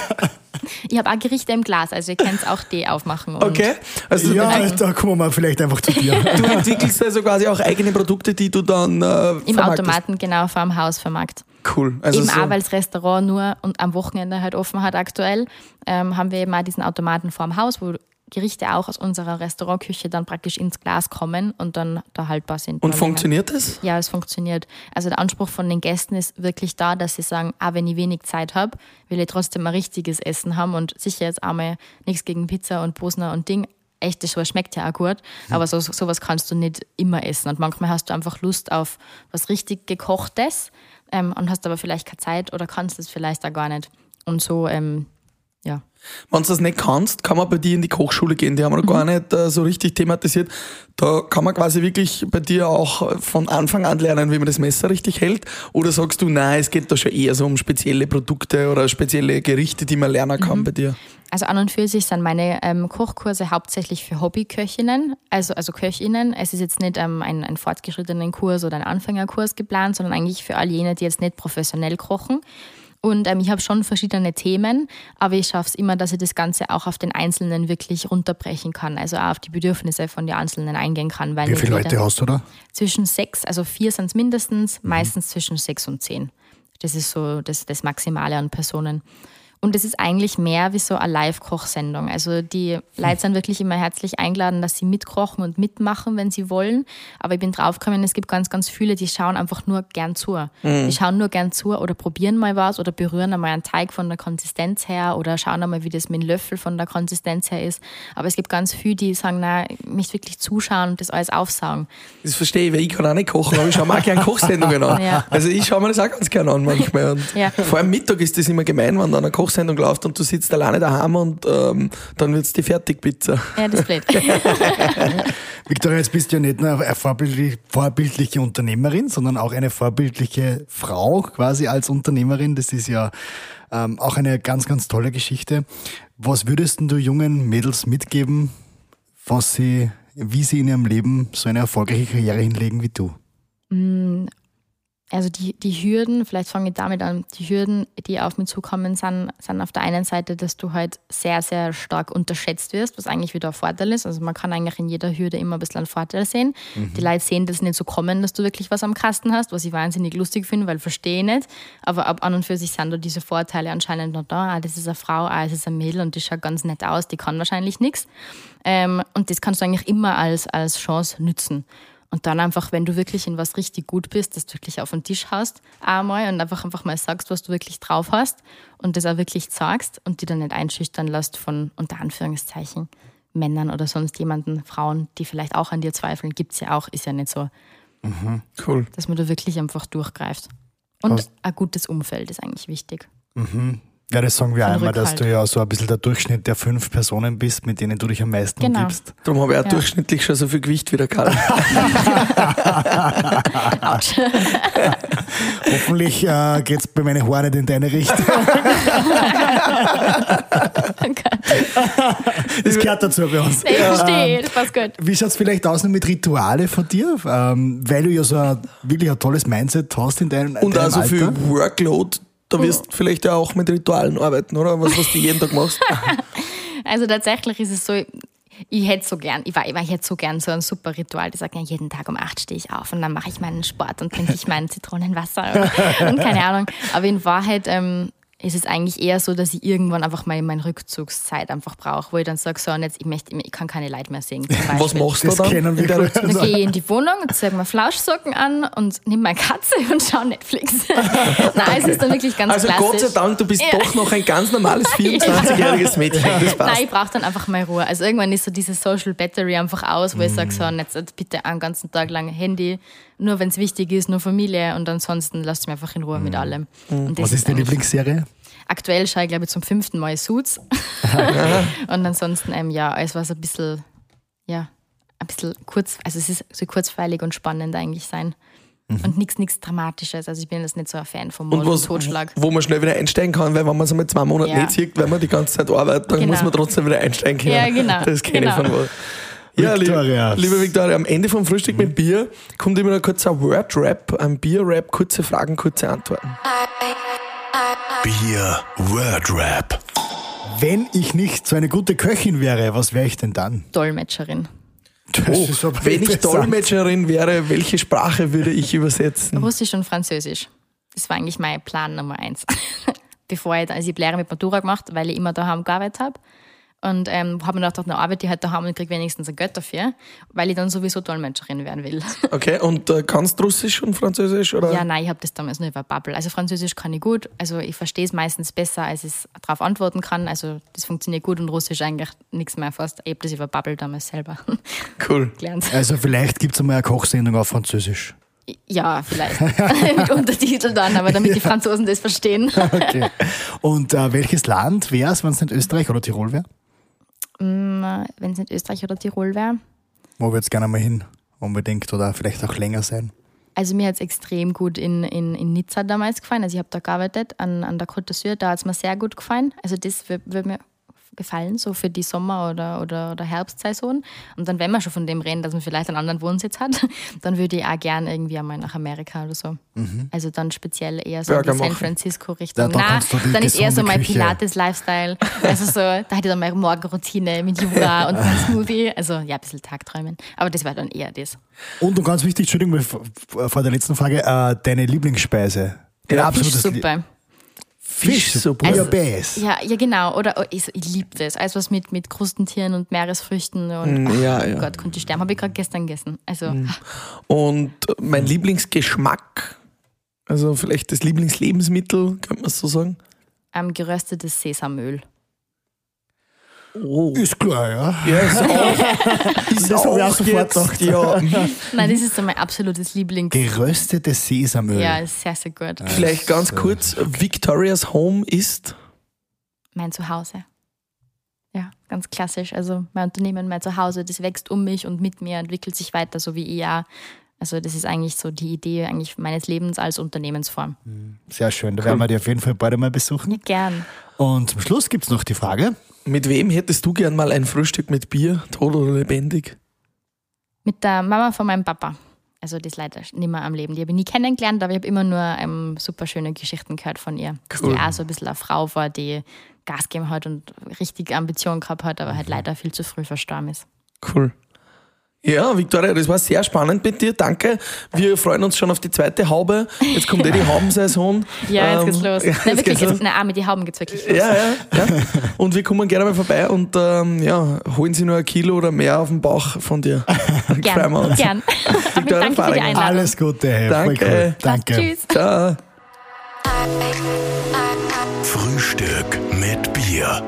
[SPEAKER 1] Ich habe auch Gerichte im Glas, also ihr könnt auch Tee aufmachen. Und
[SPEAKER 3] Okay? Also,
[SPEAKER 4] Ja, da kommen wir vielleicht einfach zu dir.
[SPEAKER 3] du entwickelst also quasi auch eigene Produkte, die du dann äh,
[SPEAKER 1] Im. Automaten genau vor dem Haus vermarkt.
[SPEAKER 3] Cool. Also
[SPEAKER 1] eben
[SPEAKER 3] so,
[SPEAKER 1] auch, weil das Restaurant nur und am Wochenende halt offen hat aktuell, ähm, haben wir eben auch diesen Automaten vor dem Haus, wo Gerichte auch aus unserer Restaurantküche dann praktisch ins Glas kommen und dann da haltbar sind.
[SPEAKER 3] und funktioniert das?
[SPEAKER 1] länger. Ja, es funktioniert. Also der Anspruch von den Gästen ist wirklich da, dass sie sagen, ah, wenn ich wenig Zeit habe, will ich trotzdem ein richtiges Essen haben und sicher jetzt einmal nichts gegen Pizza und Bosner und Ding. Echt, das sowas schmeckt ja auch gut, aber so, sowas kannst du nicht immer essen. Und manchmal hast du einfach Lust auf was richtig gekochtes ähm, und hast aber vielleicht keine Zeit oder kannst es vielleicht auch gar nicht. Und so, ähm.
[SPEAKER 3] Wenn du das nicht kannst, kann man bei dir in die Kochschule gehen. Die haben wir noch
[SPEAKER 1] Mhm.
[SPEAKER 3] gar nicht äh, so richtig thematisiert. Da kann man quasi wirklich bei dir auch äh, von Anfang an lernen, wie man das Messer richtig hält. Oder sagst du, nein, es geht da schon eher so um spezielle Produkte oder spezielle Gerichte, die man lernen kann
[SPEAKER 1] Mhm.
[SPEAKER 3] bei dir?
[SPEAKER 1] Also an und für sich sind meine ähm, Kochkurse hauptsächlich für Hobbyköchinnen, also, also Köchinnen. Es ist jetzt nicht ähm, ein, ein fortgeschrittenen Kurs oder ein Anfängerkurs geplant, sondern eigentlich für all jene, die jetzt nicht professionell kochen. Und ähm, ich habe schon verschiedene Themen, aber ich schaffe es immer, dass ich das Ganze auch auf den Einzelnen wirklich runterbrechen kann, also auch auf die Bedürfnisse von den Einzelnen eingehen kann.
[SPEAKER 4] Wie viele Leute hast du da?
[SPEAKER 1] zwischen sechs, also vier sind es mindestens, meistens zwischen sechs und zehn. Das ist so das, das Maximale an Personen. Und es ist eigentlich mehr wie so eine Live-Kochsendung. Also die Leute sind wirklich immer herzlich eingeladen, dass sie mitkochen und mitmachen, wenn sie wollen. Aber ich bin draufgekommen, es gibt ganz, ganz viele, die schauen einfach nur gern zu. Die schauen nur gern zu oder probieren mal was oder berühren einmal einen Teig von der Konsistenz her oder schauen einmal, wie das mit dem Löffel von der Konsistenz her ist. Aber es gibt ganz viele, die sagen, na, ich möchte wirklich zuschauen und das alles aufsaugen.
[SPEAKER 3] Das verstehe ich, weil ich kann auch nicht kochen, aber ich schaue mir auch gerne Kochsendungen an.
[SPEAKER 1] Ja.
[SPEAKER 3] Also ich schaue mir das auch ganz gerne an manchmal. Und
[SPEAKER 1] Ja.
[SPEAKER 3] Vor allem Mittag ist das immer gemein, wenn dann eine Kochsendung Kochsendung läuft und du sitzt alleine daheim und ähm, dann wird's die Fertigpizza.
[SPEAKER 1] Ja, das ist blöd.
[SPEAKER 4] Victoria, jetzt bist du ja nicht nur eine vorbildlich, vorbildliche Unternehmerin, sondern auch eine vorbildliche Frau quasi als Unternehmerin. Das ist ja ähm, auch eine ganz, ganz tolle Geschichte. Was würdest denn du jungen Mädels mitgeben, was sie, wie sie in ihrem Leben so eine erfolgreiche Karriere hinlegen wie du?
[SPEAKER 1] Also die, die Hürden, vielleicht fange ich damit an, die Hürden, die auf mich zukommen, sind, sind auf der einen Seite, dass du halt sehr, sehr stark unterschätzt wirst, was eigentlich wieder ein Vorteil ist. Also man kann eigentlich in jeder Hürde immer ein bisschen einen Vorteil sehen. Die Leute sehen das nicht so kommen, dass du wirklich was am Kasten hast, was ich wahnsinnig lustig finde, weil verstehe ich nicht. Aber ab an und für sich sind da diese Vorteile anscheinend noch da. Ah, das ist eine Frau, ah, das ist ein Mädel und die schaut ganz nett aus, die kann wahrscheinlich nichts. Ähm, und das kannst du eigentlich immer als, als Chance nützen. Und dann einfach, wenn du wirklich in was richtig gut bist, das du wirklich auf den Tisch hast, einmal und einfach einfach mal sagst, was du wirklich drauf hast und das auch wirklich sagst und die dann nicht einschüchtern lässt von unter Anführungszeichen Männern oder sonst jemanden, Frauen, die vielleicht auch an dir zweifeln, gibt's ja auch, ist ja nicht so,
[SPEAKER 3] Cool.
[SPEAKER 1] dass man da wirklich einfach durchgreift. Und
[SPEAKER 4] Was-
[SPEAKER 1] ein gutes Umfeld ist eigentlich wichtig.
[SPEAKER 4] Ja, das sagen wir einmal, dass du ja so ein bisschen der Durchschnitt der fünf Personen bist, mit denen du dich am meisten
[SPEAKER 1] Genau.
[SPEAKER 4] umgibst.
[SPEAKER 3] Darum habe ich auch
[SPEAKER 1] Ja.
[SPEAKER 3] durchschnittlich schon so viel Gewicht wie der Karl.
[SPEAKER 4] Hoffentlich äh, geht's bei meinen Haaren nicht in deine Richtung. Das gehört dazu bei uns.
[SPEAKER 1] ich verstehe, das passt gut.
[SPEAKER 4] Wie schaut's vielleicht aus mit Rituale von dir? Ähm, weil du ja so ein, wirklich ein tolles Mindset hast in deinem,
[SPEAKER 3] Und
[SPEAKER 4] deinem
[SPEAKER 3] auch so
[SPEAKER 4] Alter.
[SPEAKER 3] viel Workload. Da wirst du vielleicht ja auch mit Ritualen arbeiten, oder? Was, was du jeden Tag machst.
[SPEAKER 1] Also tatsächlich ist es so, ich hätte so gern, ich, war, ich, hätte so gern so ein super Ritual. Die sagen ja, jeden Tag um acht stehe ich auf und dann mache ich meinen Sport und trinke ich mein Zitronenwasser und, und keine Ahnung. Aber in Wahrheit ähm, ist es eigentlich eher so, dass ich irgendwann einfach mal meine Rückzugszeit einfach brauche, wo ich dann sage, so, und jetzt, ich, möchte, ich kann keine Leute mehr sehen.
[SPEAKER 3] Was machst du
[SPEAKER 4] Das
[SPEAKER 3] dann?
[SPEAKER 4] kennen wir
[SPEAKER 3] der-
[SPEAKER 1] Dann gehe ich in die Wohnung und ziehe mir Flauschsocken an und nehme meine Katze und schaue Netflix. Nein, es ist dann wirklich ganz
[SPEAKER 3] Also
[SPEAKER 1] klassisch.
[SPEAKER 3] Gott sei Dank, du bist
[SPEAKER 1] Ja.
[SPEAKER 3] doch noch ein ganz normales 24-jähriges Mädchen. Das passt.
[SPEAKER 1] Nein, ich brauche dann einfach mal Ruhe. Also irgendwann ist so diese Social Battery einfach aus, wo ich sage, so, und jetzt bitte einen ganzen Tag lang Handy, nur wenn es wichtig ist, nur Familie und ansonsten lasst mich einfach in Ruhe mit allem. Und das
[SPEAKER 4] Was ist deine Lieblingsserie?
[SPEAKER 1] Aktuell schaue ich, glaube ich, zum fünften Mal Suits. und ansonsten, ähm, ja, alles was ein bisschen, ja, ein bisschen kurz, also es ist so kurzweilig und spannend eigentlich sein. Und nichts nichts Dramatisches. Also ich bin jetzt nicht so ein Fan von Mord
[SPEAKER 3] Und
[SPEAKER 1] und,
[SPEAKER 3] was,
[SPEAKER 1] Totschlag.
[SPEAKER 3] wo man schnell wieder einsteigen kann, weil wenn man es einmal zwei Monate
[SPEAKER 1] Ja.
[SPEAKER 3] nicht sieht, wenn man die ganze Zeit arbeitet, dann
[SPEAKER 1] Genau.
[SPEAKER 3] muss man trotzdem wieder einsteigen können.
[SPEAKER 1] Ja, genau.
[SPEAKER 3] Das kenne ich
[SPEAKER 1] Genau.
[SPEAKER 3] von wo. Ja,
[SPEAKER 4] Victoria.
[SPEAKER 3] liebe, liebe Victoria, am Ende vom Frühstück mit Bier kommt immer noch kurz ein Word-Rap, ein Bier-Rap, kurze Fragen, kurze Antworten.
[SPEAKER 2] Bier Word Rap.
[SPEAKER 4] Wenn ich nicht so eine gute Köchin wäre, was wäre ich denn dann?
[SPEAKER 1] Dolmetscherin.
[SPEAKER 4] Das
[SPEAKER 3] Oh, wenn ich. Dolmetscherin wäre, welche Sprache würde ich übersetzen?
[SPEAKER 1] Russisch und Französisch. Das war eigentlich mein Plan Nummer eins. Bevor ich, also ich habe Lehre mit Matura gemacht, weil ich immer daheim gearbeitet habe. Und ähm, habe mir gedacht, eine Arbeit, die halt daheim und kriege wenigstens ein Geld dafür, weil ich dann sowieso Dolmetscherin werden will.
[SPEAKER 3] Okay, und äh, kannst Russisch und Französisch? Oder?
[SPEAKER 1] ja, nein, ich habe das damals nur über Bubble. Also Französisch kann ich gut, also ich verstehe es meistens besser, als ich es darauf antworten kann. Also das funktioniert gut und Russisch eigentlich nichts mehr fast. Ich habe das über Bubble damals selber
[SPEAKER 3] Cool.
[SPEAKER 1] gelernt.
[SPEAKER 4] Also vielleicht gibt es einmal eine Kochsendung auf Französisch.
[SPEAKER 1] Ja, vielleicht. mit Untertitel dann, aber damit die Franzosen das verstehen.
[SPEAKER 4] Okay. Und äh, welches Land wäre es, wenn es nicht Österreich oder Tirol wäre?
[SPEAKER 1] Wenn es nicht Österreich oder Tirol wäre.
[SPEAKER 4] Wo würdest gerne mal hin? Unbedingt oder vielleicht auch länger sein?
[SPEAKER 1] Also mir hat es extrem gut in, in, in Nizza damals gefallen. Also ich habe da gearbeitet an, an der Côte d'Azur, da hat es mir sehr gut gefallen. Also das würde würd mir gefallen, so für die Sommer- oder, oder, oder Herbstsaison. Und dann, wenn man schon von dem reden, dass man vielleicht einen anderen Wohnsitz hat, dann würde ich auch gern irgendwie einmal nach Amerika oder so. Also dann speziell eher so in die San. Francisco-Richtung.
[SPEAKER 4] Ja, da
[SPEAKER 1] Nein,
[SPEAKER 4] kannst du die
[SPEAKER 1] dann ist eher so mein. Pilates-Lifestyle. Also so, da hätte ich dann meine Morgenroutine mit Yoga und einem Smoothie. Also ja, ein bisschen Tagträumen. Aber das wäre dann eher das.
[SPEAKER 4] Und, und ganz wichtig, Entschuldigung, vor der letzten Frage, äh, deine Lieblingsspeise? Dein absolutes Lie-
[SPEAKER 1] Fischsuppe.
[SPEAKER 3] Fischsuppe.
[SPEAKER 4] Also,
[SPEAKER 1] Also-
[SPEAKER 4] Bouillabaisse.
[SPEAKER 1] Ja, ja, genau. Oder oh, ich, ich liebe das. Alles, was mit, mit Krustentieren und Meeresfrüchten und
[SPEAKER 3] Mm,
[SPEAKER 1] ach,
[SPEAKER 3] ja,
[SPEAKER 1] oh
[SPEAKER 3] ja.
[SPEAKER 1] Gott, konnte ich sterben. Habe ich gerade gestern gegessen. Also,
[SPEAKER 3] Und mein Lieblingsgeschmack, also vielleicht das Lieblingslebensmittel, könnte man so sagen.
[SPEAKER 1] ähm, geröstetes Sesamöl.
[SPEAKER 3] Oh.
[SPEAKER 4] Ist klar, ja.
[SPEAKER 3] Ja, ist auch, ist
[SPEAKER 4] Das auch
[SPEAKER 3] auch
[SPEAKER 4] sofort gedacht.
[SPEAKER 3] ja.
[SPEAKER 1] Nein, das ist so mein absolutes Lieblings.
[SPEAKER 4] Geröstetes Sesamöl.
[SPEAKER 1] Ja, ist sehr, sehr gut.
[SPEAKER 3] Vielleicht ganz kurz, Victoria's Home ist.
[SPEAKER 1] mein Zuhause. Ja, ganz klassisch. Also mein Unternehmen, mein Zuhause, das wächst um mich und mit mir, entwickelt sich weiter, so wie ich auch. Also das ist eigentlich so die Idee eigentlich meines Lebens als Unternehmensform.
[SPEAKER 4] Sehr schön, da werden wir die auf jeden Fall bald einmal besuchen.
[SPEAKER 1] Ja, gern.
[SPEAKER 4] Und zum Schluss gibt es noch die Frage,
[SPEAKER 3] Mit wem hättest du gern mal ein Frühstück mit Bier, tot oder lebendig?
[SPEAKER 1] Mit der Mama von meinem Papa. Also die ist leider nicht mehr am Leben. Die habe ich nie kennengelernt, aber ich habe immer nur ähm, super schöne Geschichten gehört von ihr. Dass
[SPEAKER 3] Cool.
[SPEAKER 1] die auch so ein bisschen eine Frau war, die Gas gegeben hat und richtig Ambitionen gehabt hat, aber halt leider viel zu früh verstorben ist.
[SPEAKER 3] Cool. Ja, Victoria, das war sehr spannend mit dir. Danke. Wir freuen uns schon auf die zweite Haube. Jetzt kommt eh die Haubensaison.
[SPEAKER 1] Ja, jetzt geht's
[SPEAKER 3] Ähm,
[SPEAKER 1] los.
[SPEAKER 3] ja,
[SPEAKER 1] Nein,
[SPEAKER 3] jetzt
[SPEAKER 1] wirklich,
[SPEAKER 3] geht's los.
[SPEAKER 1] jetzt, nein, auch mit die Hauben geht's wirklich los.
[SPEAKER 3] Ja, ja, ja. Und wir kommen gerne mal vorbei und ähm, ja, holen Sie nur ein Kilo oder mehr auf den Bauch von dir.
[SPEAKER 1] Gern,
[SPEAKER 3] uns.
[SPEAKER 1] gern.
[SPEAKER 3] Victoria
[SPEAKER 1] danke für die
[SPEAKER 3] Fahringer.
[SPEAKER 1] Einladung.
[SPEAKER 4] alles Gute, hey,
[SPEAKER 3] Danke.
[SPEAKER 4] cool. Danke.
[SPEAKER 1] Tschüss.
[SPEAKER 3] Ciao.
[SPEAKER 2] Frühstück mit Bier.